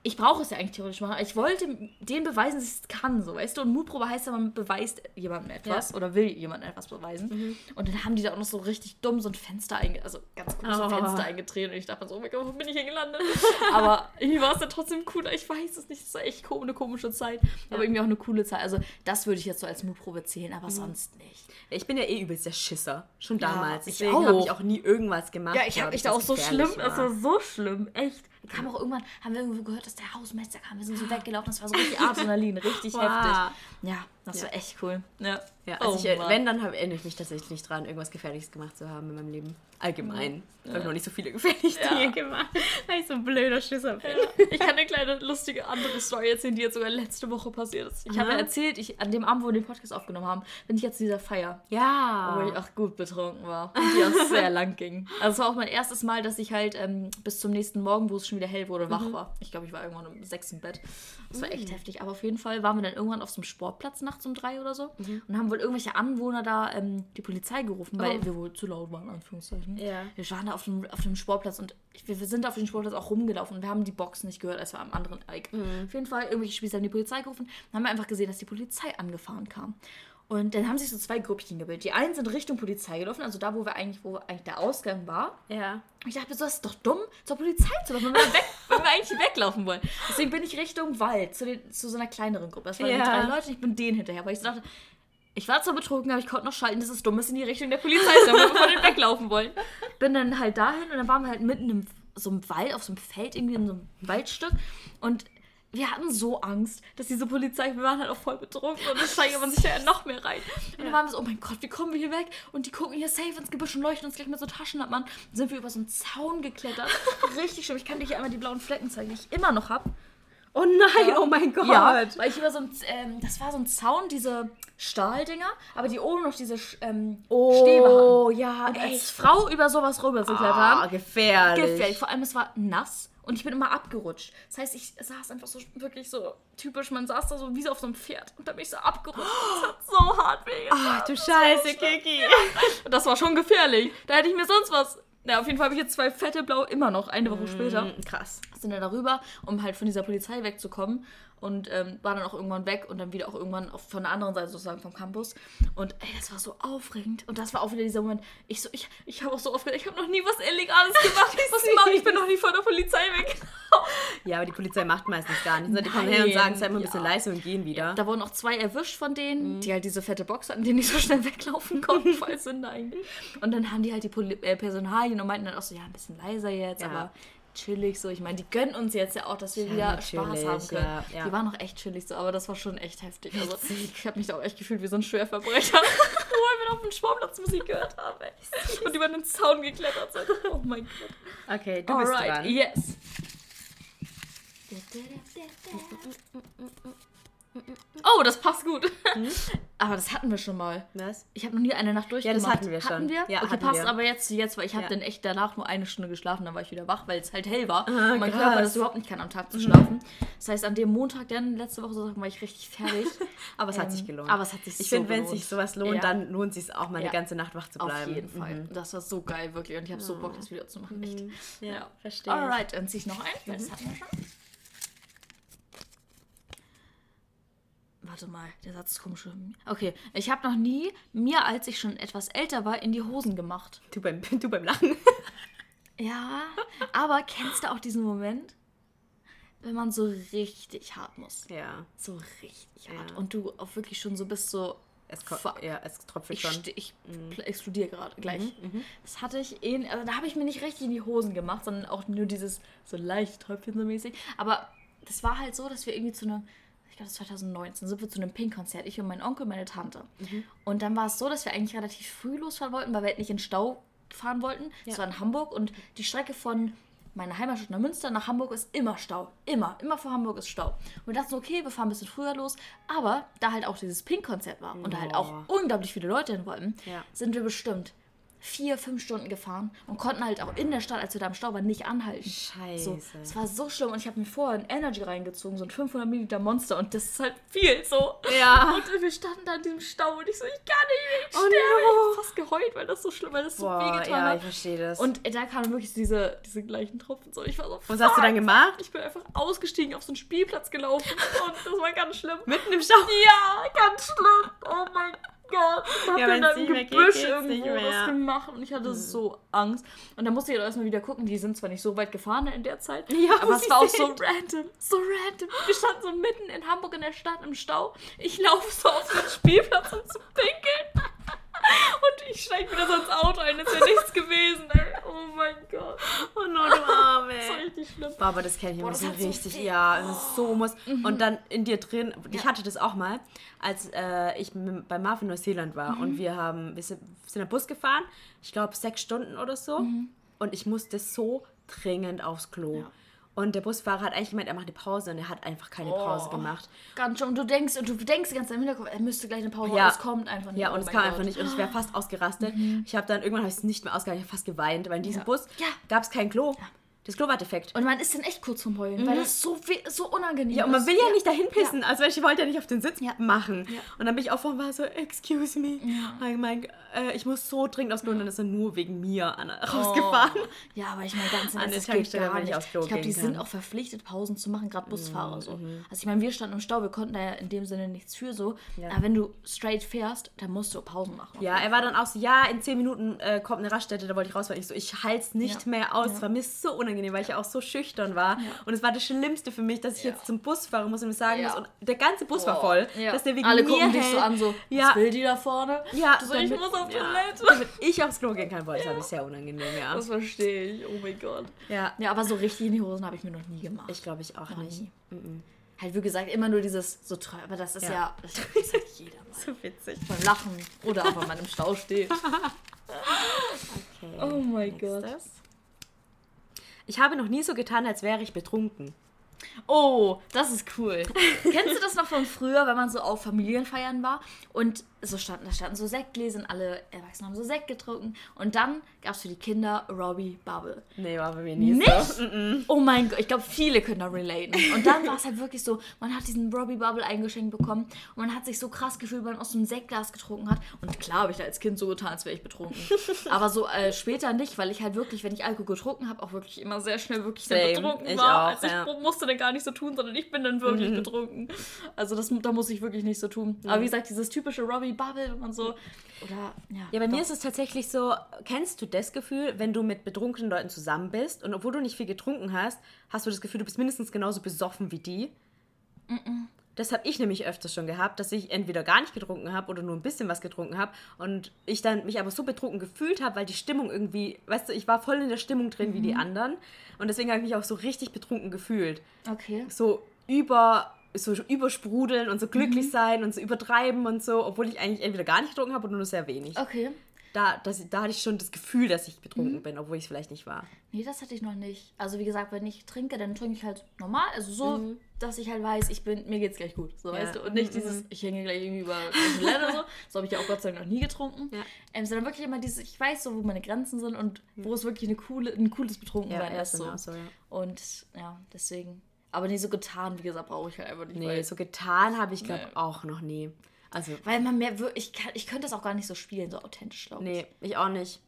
ich brauche es ja eigentlich theoretisch machen. aber Ich wollte denen beweisen, dass ich es kann, so weißt du. Und Mutprobe heißt ja, man beweist jemandem etwas Ja. oder will jemandem etwas beweisen. Und dann haben die da auch noch so richtig dumm so ein Fenster einge also ganz große Oh. Fenster eingetreten. Und ich dachte mir so, oh mein Gott, wo bin ich hier gelandet? Aber irgendwie war es dann trotzdem cooler. Ich weiß es nicht. Es war echt eine komische Zeit. Aber irgendwie auch eine coole Zeit. Also das würde ich jetzt so als Mutprobe zählen, aber sonst nicht. Ich bin ja eh übelst der Schisser. Schon Ja, damals. ich Deswegen habe ich auch nie irgendwas gemacht. Ja, ich habe mich da auch so schlimm, das war. war so schlimm, echt. Da kam auch irgendwann, haben wir irgendwo gehört, dass der Hausmeister kam. Wir sind so weggelaufen, das war so richtig Adrenalin, richtig Wow. heftig. Ja, Das Ja. war echt cool. Ja. Ja, Oh also ich, Mann. wenn, dann erinnere ich mich tatsächlich nicht dran, irgendwas Gefährliches gemacht zu haben in meinem Leben. Allgemein. Ich habe noch nicht so viele gefährliche Ja. Dinge gemacht, weil ich so ein blöder Schisser bin. Ich kann eine kleine lustige andere Story erzählen, die jetzt sogar letzte Woche passiert ist. Ich habe ja erzählt, ich, an dem Abend, wo wir den Podcast aufgenommen haben, bin ich jetzt zu dieser Feier, Ja. wo ich auch gut betrunken war und die auch sehr lang ging. Also es war auch mein erstes Mal, dass ich halt ähm, bis zum nächsten Morgen, wo es schon wieder hell wurde, wach war. Ich glaube, ich war irgendwann um sechs im Bett. Das war echt heftig. Aber auf jeden Fall waren wir dann irgendwann auf so einem Sportplatz nachts um drei oder so und haben wohl irgendwelche Anwohner da ähm, die Polizei gerufen, weil Oh. wir wohl zu laut waren, Anführungszeichen. Ja. Wir waren da auf dem, auf dem Sportplatz und ich, wir, wir sind auf dem Sportplatz auch rumgelaufen und wir haben die Box nicht gehört, als wir am anderen Eck. Auf jeden Fall, irgendwelche Spießer haben die Polizei gerufen. Dann haben wir einfach gesehen, dass die Polizei angefahren kam. Und dann haben sich so zwei Grüppchen gebildet. Die einen sind Richtung Polizei gelaufen, also da, wo wir eigentlich, wo eigentlich der Ausgang war. Ja. Und ich dachte so, das ist doch dumm, zur Polizei zu laufen, wenn wir, weg, wenn wir eigentlich weglaufen wollen. Deswegen bin ich Richtung Wald, zu, den, zu so einer kleineren Gruppe. Das waren Ja. die drei Leute und ich bin denen hinterher, weil ich so dachte, ich war zwar betrunken, aber ich konnte noch schalten, dass es dumm ist, in die Richtung der Polizei zu laufen, wenn wir weglaufen wollen. Bin dann halt dahin und dann waren wir halt mitten im so einem Wald, auf so einem Feld, irgendwie in so einem Waldstück. Und wir hatten so Angst, dass diese Polizei, wir waren halt auch voll betrunken und das steigert man sich ja noch mehr rein. Und dann waren wir so, oh mein Gott, wie kommen wir hier weg? Und die gucken hier safe ins Gebüsch und leuchten uns gleich mit so Taschenlampen an. Dann sind wir über so einen Zaun geklettert. Richtig schlimm. Ich kann dir hier einmal die blauen Flecken zeigen, die ich immer noch habe. Oh nein, oh mein Gott. Ja, weil ich über so ein, ähm, das war so ein Zaun, diese Stahldinger, aber die oben noch diese ähm, Oh, Stäbe hatten. ja, Und als. Frau über sowas rüber zu Ah, klettern, gefährlich. gefährlich. Vor allem, es war nass und ich bin immer abgerutscht. Das heißt, ich saß einfach so wirklich so typisch, man saß da so wie so auf so einem Pferd und da bin ich so abgerutscht. Das hat so hart wehgetan. Ach du Das Scheiße. Kiki. Und das war schon gefährlich. Da hätte ich mir sonst was. Ja, auf jeden Fall habe ich jetzt zwei fette Blau immer noch, eine Woche später Mm, Krass. sind dann darüber, um halt von dieser Polizei wegzukommen. Und ähm, war dann auch irgendwann weg und dann wieder auch irgendwann auf, von der anderen Seite sozusagen vom Campus. Und ey, das war so aufregend. Und das war auch wieder dieser Moment. Ich so, ich, ich habe auch so aufgeregt, ich habe noch nie was Illegales gemacht. was mache ich? bin noch nie von der Polizei weg. Ja, aber die Polizei macht meistens gar nichts. ne? Die kommen her und sagen, sei mal ein ja. bisschen leise und gehen wieder. Da wurden auch zwei erwischt von denen, die halt diese fette Box hatten, die nicht so schnell weglaufen konnten, voll Sünde eigentlich. Und dann haben die halt die Poli äh, Personalien und meinten dann auch so, ja, ein bisschen leiser jetzt, Ja. aber chillig so. Ich meine, die gönnen uns jetzt ja auch, dass wir Ja, wieder Spaß haben können. ja, ja. Die waren auch echt chillig so, aber das war schon echt heftig. Also ich habe mich da auch echt gefühlt wie so ein Schwerverbrecher, weil wir auf dem Sportplatz Musik gehört haben. Ey. Und über den Zaun geklettert sind. Oh mein Gott. Okay, du bist Alright, dran. yes. Oh, das passt gut. Aber das hatten wir schon mal. Was? Ich habe noch nie eine Nacht durchgemacht. das hatten wir schon. Hatten wir? Ja, okay, hatten passt wir. aber jetzt, jetzt weil ich habe Ja. dann echt danach nur eine Stunde geschlafen, dann war ich wieder wach, weil es halt hell war. Ah, und mein krass. Körper das überhaupt nicht kann, am Tag zu schlafen. Das heißt, an dem Montag, dann letzte Woche Sonntag, war ich richtig fertig. Aber es hat Ähm, sich gelohnt. aber es hat sich Ich so finde, wenn sich sowas lohnt, Ja. dann lohnt es sich auch mal Ja. eine ganze Nacht wach zu bleiben. Auf jeden Fall. Mhm. Das war so geil, wirklich. Und ich habe so Bock, das wieder zu machen. Echt. Ja, verstehe. Alright, dann zieh ich noch ein, weil das hatten wir schon. Warte mal, der Satz ist komisch. Okay, ich habe noch nie mir, als ich schon etwas älter war, in die Hosen gemacht. Du beim, du beim Lachen. Ja, aber kennst du auch diesen Moment, wenn man so richtig hart muss? Ja. So richtig hart. Ja. Und du auch wirklich schon so bist so. Es, Fuck. ja, es Ich, schon. ste- ich pl- explodiere gerade gleich. Mhm, Das hatte ich in, also da habe ich mir nicht richtig in die Hosen gemacht, sondern auch nur dieses so leicht Tröpfchen so mäßig. Aber das war halt so, dass wir irgendwie zu einem, ich glaube das war 2019, sind wir zu einem Pink-Konzert, ich und mein Onkel und meine Tante. Mhm. Und dann war es so, dass wir eigentlich relativ früh losfahren wollten, weil wir halt nicht in Stau fahren wollten. Das war in Hamburg und die Strecke von meiner Heimatstadt nach Münster nach Hamburg ist immer Stau. Immer. Immer vor Hamburg ist Stau. Und wir dachten okay, wir fahren ein bisschen früher los. Aber da halt auch dieses Pink-Konzert war und da halt auch unglaublich viele Leute hin wollten, Ja. sind wir bestimmt vier, fünf Stunden gefahren und konnten halt auch in der Stadt, als wir da im Stau waren, nicht anhalten. Scheiße. So, es war so schlimm und ich habe mir vorher ein Energy reingezogen, so ein 500 Milliliter Monster und das ist halt viel so. Ja. Und wir standen da in diesem Stau und ich so, ich kann nicht, ich Oh sterbe. no. Ich hab fast geheult, weil das so schlimm, weil das so Boah, wehgetan ja, hat. ich verstehe das. Und da kamen wirklich diese, diese gleichen Tropfen. So, ich war so, was hast du dann fuck. gemacht? Ich bin einfach ausgestiegen, auf so einen Spielplatz gelaufen und das war ganz schlimm. Mitten im Stau. Ja, ganz schlimm. Oh mein Gott. Ich hab Ja, dann da im geht, Gebüsch geht's irgendwo was gemacht und ich hatte so Angst. Und dann musste ich halt erstmal wieder gucken. Die sind zwar nicht so weit gefahren in der Zeit, Ja, aber es war auch so random. So random. Wir standen so mitten in Hamburg in der Stadt im Stau. Ich laufe so auf den Spielplatz, um zu pinkeln. Und ich steige wieder so ins Auto ein, als wäre nichts gewesen. Oh mein Gott. Oh no, du Arme. Das war richtig schlimm. Boah, aber das kenne ich immer das so so richtig. viel- ja, es ist so muss. Und dann in dir drin, ich Ja. hatte das auch mal, als äh, ich bei Marvin in Neuseeland war Mhm. und wir haben, wir sind, sind Bus gefahren, ich glaube sechs Stunden oder so. Und ich musste so dringend aufs Klo. Mhm. Ja. Und der Busfahrer hat eigentlich gemeint, er macht eine Pause und er hat einfach keine Pause Oh. gemacht. Ganz schon. Und du denkst, und du denkst die ganze Zeit im Hinterkopf, er müsste gleich eine Pause Ja. machen. Es kommt einfach nicht. Ja, Oh und es mein kam Gott. einfach nicht und ich wäre fast ausgerastet. Ich habe dann irgendwann habe ich es nicht mehr ausgehalten, ich habe fast geweint, weil in diesem Ja. Bus Ja. gab es kein Klo. Das defekt. Und man ist dann echt kurz vom Heulen, weil das so, so unangenehm Ja, und man ist. will ja, nicht dahin pissen. Also ich wollte ja nicht auf den Sitz Ja. machen. Ja. Und dann bin ich auch vorhin war so, excuse me. Ja. Ich, mein, äh, ich muss so dringend aufs Klo und dann ist er nur wegen mir an, rausgefahren. Oh. Ja, aber ich meine, ganz An ehrlich, das geht gar ich nicht. Klo Ich glaube, die gehen sind kann. auch verpflichtet, Pausen zu machen, gerade Mhm, Busfahrer so. Also ich meine, wir standen im Stau, wir konnten da ja in dem Sinne nichts für so. Ja. Aber wenn du straight fährst, dann musst du Pausen machen. Ja, er war dann auch so, ja, in zehn Minuten äh, kommt eine Raststätte, da wollte ich raus, weil ich so, ich halte es nicht Ja. mehr aus. Ja. Es war mir so unangenehm, weil ich ja auch so schüchtern war. Und es war das Schlimmste für mich, dass ich Ja. jetzt zum Bus fahren muss und mir sagen Ja. muss, und der ganze Bus war Oh, voll, ja. dass der wegen Alle mir gucken dich so an, so, Ja. was will die da vorne? Ja, so, ich damit- muss auf ja, Toilette. damit ich aufs Klo gehen kann, boah, das war sehr unangenehm, ja. Das verstehe ich, oh mein Gott. Ja, Ja, aber so richtig in die Hosen habe ich mir noch nie gemacht. ich glaube ich auch Noch nicht. nie. Halt, wie gesagt, immer nur dieses so treu, aber das ist ja, Ja. das sagt jeder mal. So witzig. Beim Lachen oder wenn man im Stau steht. Okay, Oh mein Gott. Ich habe noch nie so getan, als wäre ich betrunken. Oh, das ist cool. Kennst du das noch von früher, wenn man so auf Familienfeiern war und so standen, da standen so Sektgläser und alle Erwachsenen haben so Sekt getrunken und dann gab es für die Kinder Robbie Bubble. Nee, war bei mir nie Nicht? so. Mm-mm. Oh mein Gott, ich glaube, viele können da relaten. Und dann war es halt wirklich so, man hat diesen Robbie Bubble eingeschenkt bekommen und man hat sich so krass gefühlt, weil man aus so einem Sektglas getrunken hat. Und klar habe ich da als Kind so getan, als wäre ich betrunken. Aber so äh, später nicht, weil ich halt wirklich, wenn ich Alkohol getrunken habe, auch wirklich immer sehr schnell wirklich dann Same. betrunken Ich war. auch, also ich ja. musste dann gar nicht so tun, sondern ich bin dann wirklich betrunken. Also das, da muss ich wirklich nicht so tun. Aber wie gesagt, dieses typische Robbie Bubble, wenn man so, oder, ja. Ja, bei mir doch. ist es tatsächlich so, kennst du das Gefühl, wenn du mit betrunkenen Leuten zusammen bist und obwohl du nicht viel getrunken hast, hast du das Gefühl, du bist mindestens genauso besoffen wie die? Das habe ich nämlich öfters schon gehabt, dass ich entweder gar nicht getrunken habe oder nur ein bisschen was getrunken habe und ich dann mich aber so betrunken gefühlt habe, weil die Stimmung irgendwie, weißt du, ich war voll in der Stimmung drin wie die anderen und deswegen habe ich mich auch so richtig betrunken gefühlt. Okay. So über so übersprudeln und so glücklich sein und so übertreiben und so, obwohl ich eigentlich entweder gar nicht getrunken habe oder nur sehr wenig. Okay. Da, das, da hatte ich schon das Gefühl, dass ich betrunken bin, obwohl ich es vielleicht nicht war. Nee, das hatte ich noch nicht. Also wie gesagt, wenn ich trinke, dann trinke ich halt normal. Also so, Mhm. dass ich halt weiß, ich bin, mir geht's gleich gut. So, Ja. weißt du? Und nicht Mhm, dieses, ich hänge gleich irgendwie über Toilette oder so. So habe ich ja auch Gott sei Dank noch nie getrunken. Ja. Ähm, sondern wirklich immer dieses, ich weiß so, wo meine Grenzen sind und wo es wirklich eine coole, ein cooles Betrunkensein ja, ist. So. genau so, ja. Und ja, deswegen. Aber nie so getan, wie gesagt, brauche ich halt einfach nicht. Nee, so getan habe ich, glaube Nee. auch noch nie. Also, weil man mehr, ich, kann, ich könnte das auch gar nicht so spielen, so authentisch, glaube ich. nee, ich auch nicht.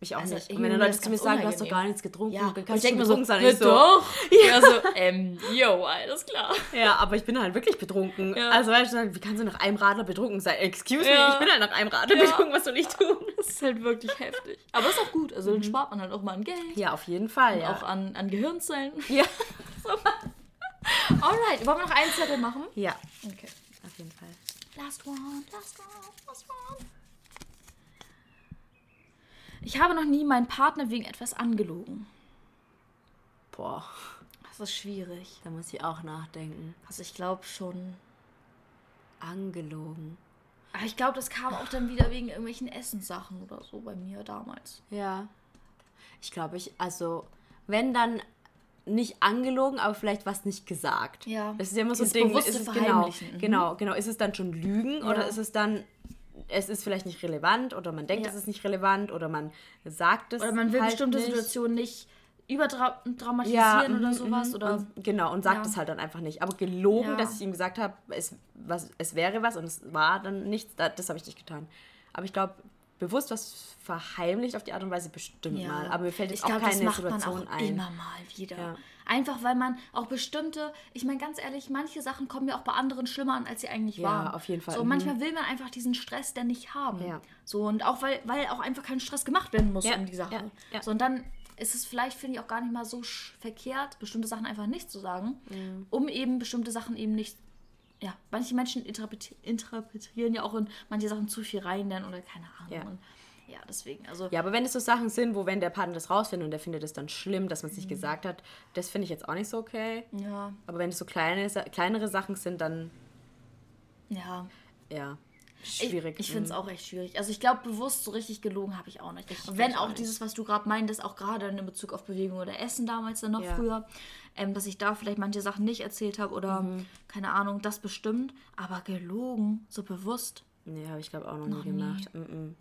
Ich auch Also, nicht. Und wenn dann Leute zu mir sagen, du hast doch gar nichts getrunken, Ja, dann und ich kannst du betrunken so, sein. "Ja, Ich so, doch. Ja, so, ähm, yo, alles klar. ja, aber ich bin halt wirklich betrunken. Ja. Also, weißt du, wie kannst du nach einem Radler betrunken sein? Excuse Ja. me, ich bin halt nach einem Radler Ja. betrunken, was soll ich tun? Das ist halt wirklich heftig. Aber ist auch gut. Also dann spart man halt auch mal an Geld. Ja, auf jeden Fall, Und ja. auch an, an Gehirnzellen. ja. Alright, wollen wir noch einen Zettel machen? ja, Okay. auf jeden Fall. Last one, last one, last one. Ich habe noch nie meinen Partner wegen etwas angelogen. Boah, Das ist schwierig. da muss ich auch nachdenken. Also ich glaube schon. Angelogen. Aber ich glaube, das kam auch dann wieder wegen irgendwelchen Essenssachen oder so bei mir damals. Ja. Ich glaube, ich, also, wenn dann nicht angelogen, aber vielleicht was nicht gesagt. Ja. Das ist ja immer so ein Ding. Ist es, genau, mhm. genau, genau. Ist es dann schon Lügen Ja. oder ist es dann, es ist vielleicht nicht relevant oder man denkt, Ja. es ist nicht relevant oder man sagt es Oder man will halt bestimmte nicht. Situationen nicht überdramatisieren ja, oder mhm, sowas. mhm. Oder und, genau, und sagt es halt dann einfach nicht. Aber gelogen, dass ich ihm gesagt habe, es, was, es wäre was und es war dann nichts, da- das habe ich nicht getan. Aber ich glaube, bewusst was verheimlicht auf die Art und Weise bestimmt Ja. mal. Aber mir fällt jetzt ich auch glaube, keine das macht Situation man auch ein. immer mal wieder. Ja. Einfach weil man auch bestimmte, ich meine ganz ehrlich, manche Sachen kommen ja auch bei anderen schlimmer an, als sie eigentlich Ja, waren. auf jeden Fall. So, Mhm. manchmal will man einfach diesen Stress dann nicht haben. Ja. So, und auch weil, weil auch einfach kein Stress gemacht werden muss Ja, um die Sache. ja, ja. So, und dann ist es vielleicht, finde ich, auch gar nicht mal so verkehrt, bestimmte Sachen einfach nicht zu sagen, um eben bestimmte Sachen eben nicht. Ja, manche Menschen interpreti interpretieren ja auch in manche Sachen zu viel rein dann oder keine Ahnung. Ja. Und ja, deswegen. Also, Ja, aber wenn es so Sachen sind, wo wenn der Partner das rausfindet und der findet es dann schlimm, dass man es nicht gesagt hat, das finde ich jetzt auch nicht so okay. ja, Aber wenn es so kleine, kleinere Sachen sind, dann ja. ja, schwierig. ich finde es Mhm. auch echt schwierig. Also ich glaube, bewusst so richtig gelogen habe ich auch nicht. Ich wenn auch auch nicht. dieses, was du gerade meintest, auch gerade in Bezug auf Bewegung oder Essen damals dann noch Ja. früher, ähm, dass ich da vielleicht manche Sachen nicht erzählt habe oder Mhm. keine Ahnung, das bestimmt. Aber gelogen, so bewusst. Nee, habe ich glaube auch noch, Noch nie nie. gemacht. Mhm.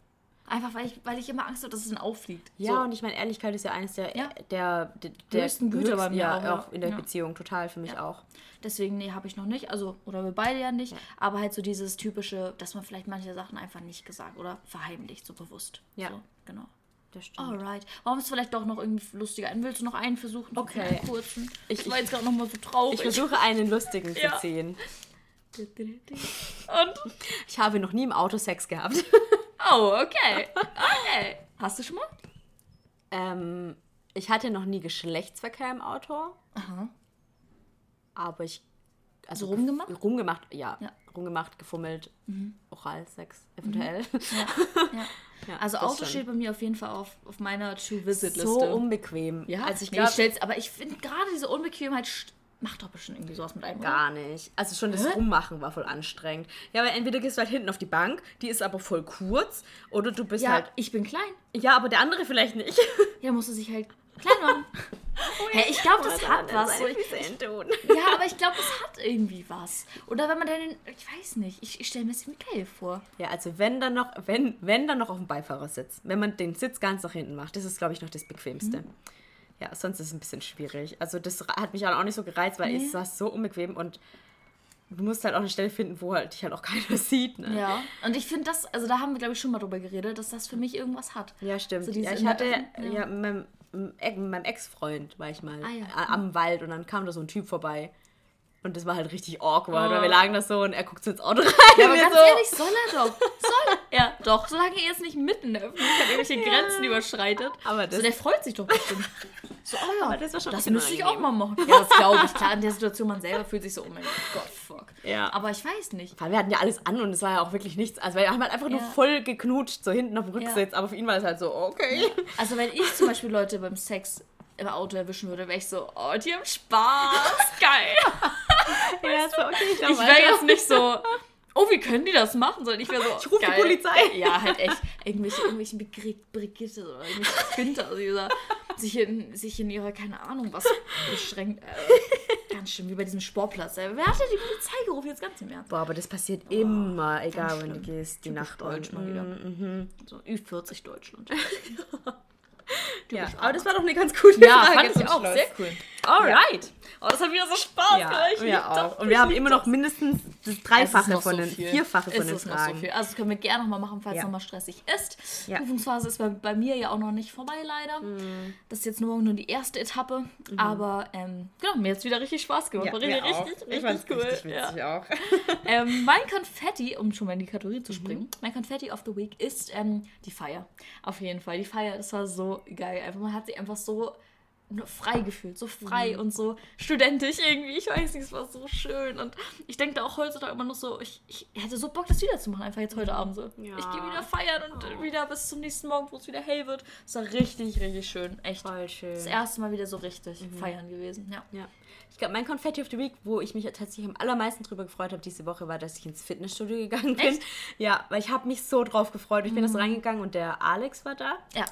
Einfach weil ich, weil ich immer Angst habe, dass es dann auffliegt. Ja, so. und ich meine, Ehrlichkeit ist ja eines der, Ja. der, der, der Höchsten Güter bei mir ja, auch, auch in der Ja. Beziehung, total für mich Ja. auch. Deswegen, nee, habe ich noch nicht. Also, oder wir beide ja nicht. Aber halt so dieses typische, dass man vielleicht manche Sachen einfach nicht gesagt oder verheimlicht, so bewusst. Ja. So, genau. Das stimmt. Alright. Warum ist es vielleicht doch noch irgendwie lustiger? Willst du noch einen versuchen? Okay. Einen kurzen. Ich- Ich war jetzt gerade noch mal so traurig. Ich versuche einen lustigen zu ziehen. Und? Ich habe noch nie im Auto Sex gehabt. Oh, okay. Okay. Hast du schon mal? ähm, ich hatte noch nie Geschlechtsverkehr im Auto, Aha. aber ich. Also So rumgemacht? Rumgemacht, ja. Ja. Rumgemacht, gefummelt, Oralsex, eventuell. Ja. Ja, Also Auto schon. steht bei mir auf jeden Fall auf, auf meiner To-Visit-Liste. so unbequem. ja, Also ich nee, glaube stell's, aber ich finde gerade diese Unbequemheit st- macht doch bestimmt irgendwie sowas mit einem. oder? gar nicht. Also schon das Hä? Rummachen war voll anstrengend. Ja, weil entweder gehst du halt hinten auf die Bank, die ist aber voll kurz, oder du bist Ja, halt. ich bin klein. Ja, aber der andere vielleicht nicht. Ja, musst du sich halt klein machen. Hä, ich glaube, das Oder hat was. So, ich, hintun. ja, aber ich glaube, das hat irgendwie was. Oder wenn man dann, in- ich weiß nicht, ich, ich stelle mir das geil vor. Ja, also wenn dann noch, wenn, wenn dann noch auf dem Beifahrersitz. Wenn man den Sitz ganz nach hinten macht, das ist, glaube ich, noch das Bequemste. Mhm. Ja, sonst ist es ein bisschen schwierig. Also das hat mich auch nicht so gereizt, weil Nee. es war so unbequem und du musst halt auch eine Stelle finden, wo halt dich halt auch keiner sieht. Ne? Ja. Und ich finde das, also da haben wir, glaube ich, schon mal drüber geredet, dass das für mich irgendwas hat. Ja, stimmt. So ja, ich hatte, ja, mit meinem, meinem Ex-Freund war ich mal Ah, ja. am Wald und dann kam da so ein Typ vorbei. Und das war halt richtig awkward, Oh. weil wir lagen da so und er guckt so ins Auto rein. Ja, aber ganz so, ehrlich, soll er doch. Soll er doch. Solange er jetzt nicht mitten in der Öffentlichkeit irgendwelche Grenzen überschreitet. Aber das- so, der freut sich doch bestimmt. So, oh ja, Aber das war schon das müsste ich auch mal machen. Ja, das glaube ich. Klar, in der Situation, man selber fühlt sich so, oh mein Gott, fuck. Ja. Aber ich weiß nicht. Weil wir hatten ja alles an und es war ja auch wirklich nichts. Also wir haben halt einfach nur Ja. voll geknutscht, so hinten auf dem Rücksitz. Aber für ihn war es halt so, okay. Also wenn ich zum Beispiel Leute beim Sex im Auto erwischen würde, wäre ich so, oh, die haben Spaß, geil. Ja, so, okay, ich, Ich wäre jetzt nicht so, oh, wie können die das machen? Sondern ich wäre so, Ich ruf die. Polizei. Ja, halt echt. Irgendwelche, irgendwelche Brigitte oder irgendwelche Günther, also dieser, sich, in, sich in ihrer, keine Ahnung, was beschränkt. Äh, ganz schön, wie bei diesem Sportplatz. Äh, Wer hat denn die Polizei gerufen? Jetzt ganz im Ernst. Boah, aber das passiert immer, egal wenn du gehst, die Nachbarn. Deutsch mal wieder. Mhm. So Ü40 Deutschland. Ja, aber das war doch eine ganz gute Ja, Frage fand ich auch. Schluss. Sehr cool. Alright. Oh, das hat wieder so Spaß Ja, gemacht. Das. auch. Und wir haben immer noch mindestens das Dreifache von so den, viel. Vierfache von den so Fragen. viel. Also das können wir gerne nochmal machen, falls Ja. es nochmal stressig ist. Ja. Prüfungsphase ist bei, bei mir ja auch noch nicht vorbei, leider. Das ist jetzt nur, nur die erste Etappe. Aber ähm, genau, mir hat es wieder richtig Spaß gemacht. War richtig, richtig, ich richtig cool. richtig ja. witzig auch. ähm, mein Konfetti, um schon mal in die Kategorie Mhm. zu springen, mein Konfetti of the Week ist ähm, die Feier. Auf jeden Fall. Die Feier, das war so geil. Einfach, man hat sich einfach so frei gefühlt, so frei Mhm. und so studentisch irgendwie. Ich weiß nicht, es war so schön. Und ich denke da auch heutzutage immer noch so, ich, ich hätte so Bock, das wieder zu machen, einfach jetzt heute Abend so. Ja. Ich gehe wieder feiern und wieder bis zum nächsten Morgen, wo es wieder hell wird. Es war richtig, richtig schön. Echt. Voll schön. Das erste Mal wieder so richtig Mhm. feiern gewesen. Ja. Ja. Ich glaube, mein Confetti of the Week, wo ich mich tatsächlich am allermeisten drüber gefreut habe diese Woche, war, dass ich ins Fitnessstudio gegangen bin. Echt? Ja, weil ich habe mich so drauf gefreut. Ich bin das reingegangen und der Alex war da. Ja.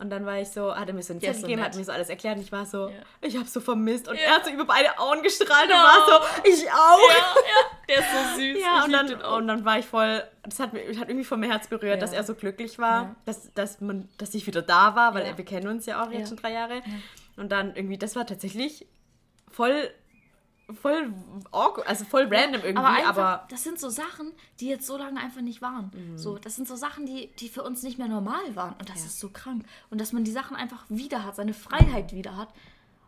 Und dann war ich so, hat er mir so einen Der Zettel so gegeben, hat mir so alles erklärt und ich war so, Ja. ich habe so vermisst. Und Ja. er hat so über beide Augen gestrahlt Ja. und war so, ich auch. Ja, der ist so süß. Ja, Ich und dann, und dann war ich voll, das hat, mir, hat irgendwie von mir Herz berührt, dass er so glücklich war, dass, dass, man, dass ich wieder da war, weil wir kennen uns ja auch jetzt schon drei Jahre. Und dann irgendwie, das war tatsächlich voll, voll awkward, also voll random irgendwie, aber, einfach, aber das sind so Sachen, die jetzt so lange einfach nicht waren. Mhm. So, das sind so Sachen, die, die für uns nicht mehr normal waren. Und das ist so krank. Und dass man die Sachen einfach wieder hat, seine Freiheit wieder hat.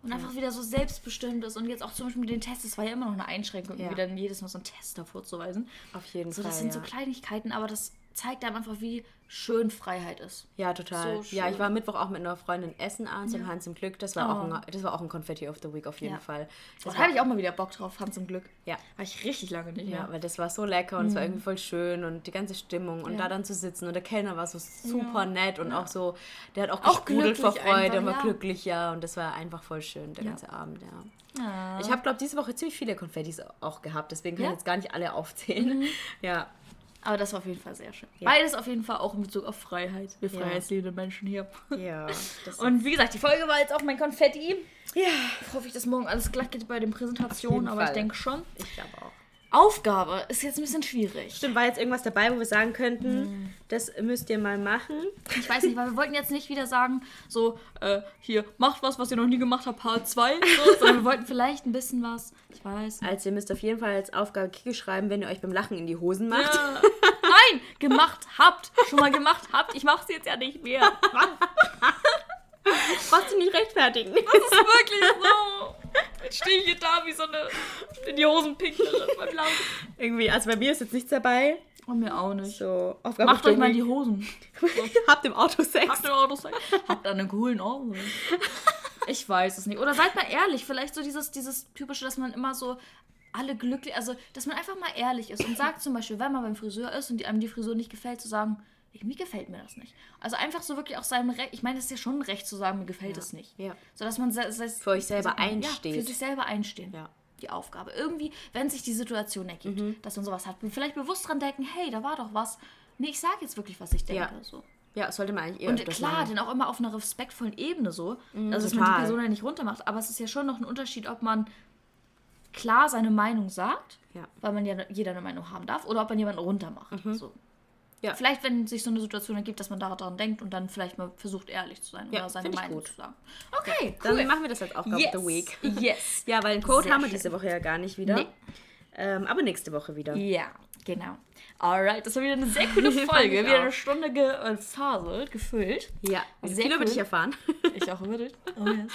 Und einfach wieder so selbstbestimmt ist. Und jetzt auch zum Beispiel mit den Tests, das war ja immer noch eine Einschränkung, Ja. dann jedes Mal so einen Test davor zu weisen. auf jeden So, Fall. das sind ja. so Kleinigkeiten, aber das zeigt einem einfach, wie schön Freiheit ist. Ja, total. So ja, ich war Mittwoch auch mit einer Freundin essen abends im Hans im Glück. Das war, auch ein, das war auch ein Confetti of the Week auf jeden Ja. Fall. Da Das habe war, ich auch mal wieder Bock drauf, Hans zum Glück. ja. War ich richtig lange nicht Ja, mehr. weil das war so lecker und es war irgendwie voll schön und die ganze Stimmung und Ja. da dann zu sitzen und der Kellner war so super nett und auch so, der hat auch, Auch gesprudelt vor Freude und war ja. glücklich, ja und das war einfach voll schön, der Ja. ganze Abend, ja. Ah. Ich habe, glaube diese Woche ziemlich viele Konfettis auch gehabt, deswegen kann Ja? Mhm. ich jetzt gar nicht alle aufzählen. Ja, Aber das war auf jeden Fall sehr schön. Ja. Beides auf jeden Fall auch in Bezug auf Freiheit. Wir freiheitsliebende Menschen hier. ja. Und wie gesagt, die Folge war jetzt auch mein Konfetti. ja, Ich hoffe, dass morgen alles glatt geht bei den Präsentationen, aber ich Fall. denke schon. ich glaube auch. Aufgabe ist jetzt ein bisschen schwierig. Stimmt, war jetzt irgendwas dabei, wo wir sagen könnten, Mhm. das müsst ihr mal machen. Ich weiß nicht, weil wir wollten jetzt nicht wieder sagen, so, äh, hier, macht was, was ihr noch nie gemacht habt, Part 2, so, sondern wir wollten vielleicht ein bisschen was. Ich weiß. nicht. Also ihr müsst auf jeden Fall als Aufgabe Kicke schreiben, wenn ihr euch beim Lachen in die Hosen macht. Ja. Nein, gemacht habt. Schon mal gemacht habt. Ich mach's jetzt ja nicht mehr. Mann, Brauchst du nicht rechtfertigen. das ist wirklich so. Jetzt stehe ich hier da wie so eine in die Hosen pinklerin beim Laufen. Irgendwie, also bei mir ist jetzt nichts dabei. Und mir auch nicht. So, Aufgabe Macht euch mal die Hosen. Habt im Auto Sex. Habt ihr Autos Habt einen coolen Auto. Ich weiß es nicht. Oder seid mal ehrlich. Vielleicht so dieses, dieses typische, dass man immer so alle glücklich, also dass man einfach mal ehrlich ist und sagt zum Beispiel, wenn man beim Friseur ist und die, einem die Frisur nicht gefällt, zu sagen, irgendwie gefällt mir das nicht. Also einfach so wirklich auch seinem Recht, ich meine, das ist ja schon ein Recht zu sagen, mir gefällt es nicht. Ja. So dass man se- se- Für euch selber sagt man? einsteht. Ja, für sich selber einstehen. Ja. Die Aufgabe. Irgendwie, wenn sich die Situation ergibt, Mhm. dass man sowas hat, vielleicht bewusst dran denken, hey, da war doch was. Nee, ich sage jetzt wirklich, was ich denke. Ja. So. Ja, sollte man eigentlich eher Und klar, machen. denn auch immer auf einer respektvollen Ebene so. also, dass man total. die Person ja nicht runtermacht. Aber es ist ja schon noch ein Unterschied, ob man klar seine Meinung sagt, Ja. weil man ja jeder eine Meinung haben darf, oder ob man jemanden runtermacht. So. Ja. Vielleicht, wenn sich so eine Situation ergibt, dass man daran denkt und dann vielleicht mal versucht, ehrlich zu sein Ja, oder seine Meinung gut. zu sagen. Okay, Dann cool. machen wir das als Aufgabe yes. of the Week. Yes. Ja, weil einen Code Sehr haben wir schön. diese Woche ja gar nicht wieder. Nee. Ähm, aber nächste Woche wieder. Ja, genau. Alright, das war wieder eine sehr coole Folge. Wieder eine Stunde gefaselt, gefüllt. Ja, Sehr viel über cool. dich erfahren. Ich auch über dich. Oh yes.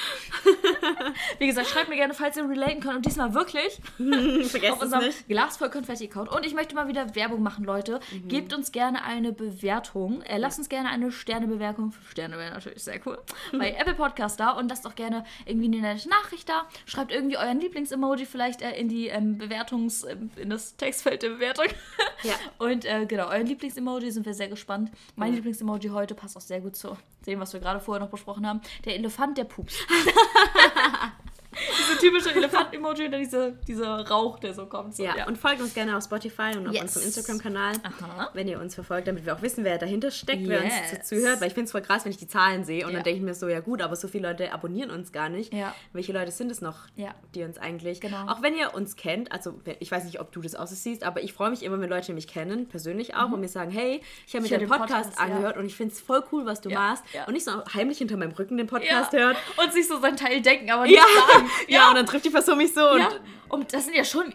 Wie gesagt, schreibt mir gerne, falls ihr relaten könnt. Und diesmal wirklich Vergesst auf unserem nicht. Glasvoll Konfetti-Account. Und ich möchte mal wieder Werbung machen, Leute. Mhm. Gebt uns gerne eine Bewertung. Äh, lasst uns gerne eine Sternebewertung. Sterne wäre natürlich sehr cool. Bei Apple Podcast da. Und lasst auch gerne irgendwie eine nette Nachricht da. Schreibt irgendwie euren Lieblings-Emoji vielleicht äh, in die ähm, Bewertungs-, ähm, in das Textfeld der Bewertung. Ja. Und äh, genau, euren Lieblings-Emoji sind wir sehr gespannt. Mein Lieblings-Emoji heute passt auch sehr gut zu dem, was wir gerade vorher noch besprochen haben. Der Elefant, der pups. Diese typische Elefant-Emoji und dann dieser, dieser Rauch, der so kommt. So, Ja. und folgt uns gerne auf Spotify und auf Yes. unserem Instagram-Kanal, wenn ihr uns verfolgt, damit wir auch wissen, wer dahinter steckt, wer uns Yes. zu- zuhört. Weil ich finde es voll krass, wenn ich die Zahlen sehe und Ja. dann denke ich mir so, ja gut, aber so viele Leute abonnieren uns gar nicht. Ja. Welche Leute sind es noch, Ja. die uns eigentlich, Genau. auch wenn ihr uns kennt, also ich weiß nicht, ob du das auch so siehst, aber ich freue mich immer, wenn Leute mich kennen, persönlich auch, und mir sagen, hey, ich habe mir Mhm. Den Podcast, Podcast, ja. angehört und ich finde es voll cool, was du Ja, machst. ja. Und nicht so heimlich hinter meinem Rücken den Ja. Podcast hört. Und sich so sein Teil denken, aber nicht Ja. sagen. ja, und dann trifft die Person mich so Ja. und Und das sind ja schon,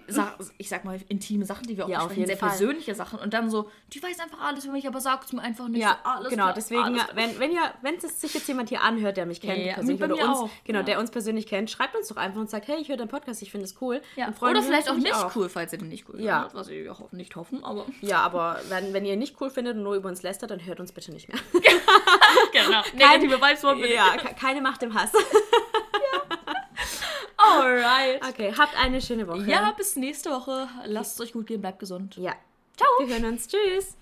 ich sag mal, intime Sachen, die wir auch Ja, auf besprechen, sehr Fall. persönliche Sachen. Und dann so, die weiß einfach alles über mich, aber sagt es mir einfach nicht. Ja, so, alles genau. klar, Deswegen, wenn, wenn ihr, wenn es sich jetzt jemand hier anhört, der mich kennt, Ja, ja, persönlich oder uns, auch. genau, Ja. der uns persönlich kennt, schreibt uns doch einfach und sagt, hey, ich höre deinen Podcast, ich finde es cool. Ja. Oder vielleicht auch nicht nämlich cool, falls ihr den nicht cool Ja. findet, was wir auch nicht hoffen, aber Ja, aber wenn, wenn ihr nicht cool findet und nur über uns lästert, dann hört uns bitte nicht mehr. genau. Negative Vibes wollen wir ja, ke- keine Macht im Hass. Alright. Okay, habt eine schöne Woche. Ja, bis nächste Woche. Lasst es euch gut gehen, bleibt gesund. Ja. Ciao. Wir hören uns. Tschüss.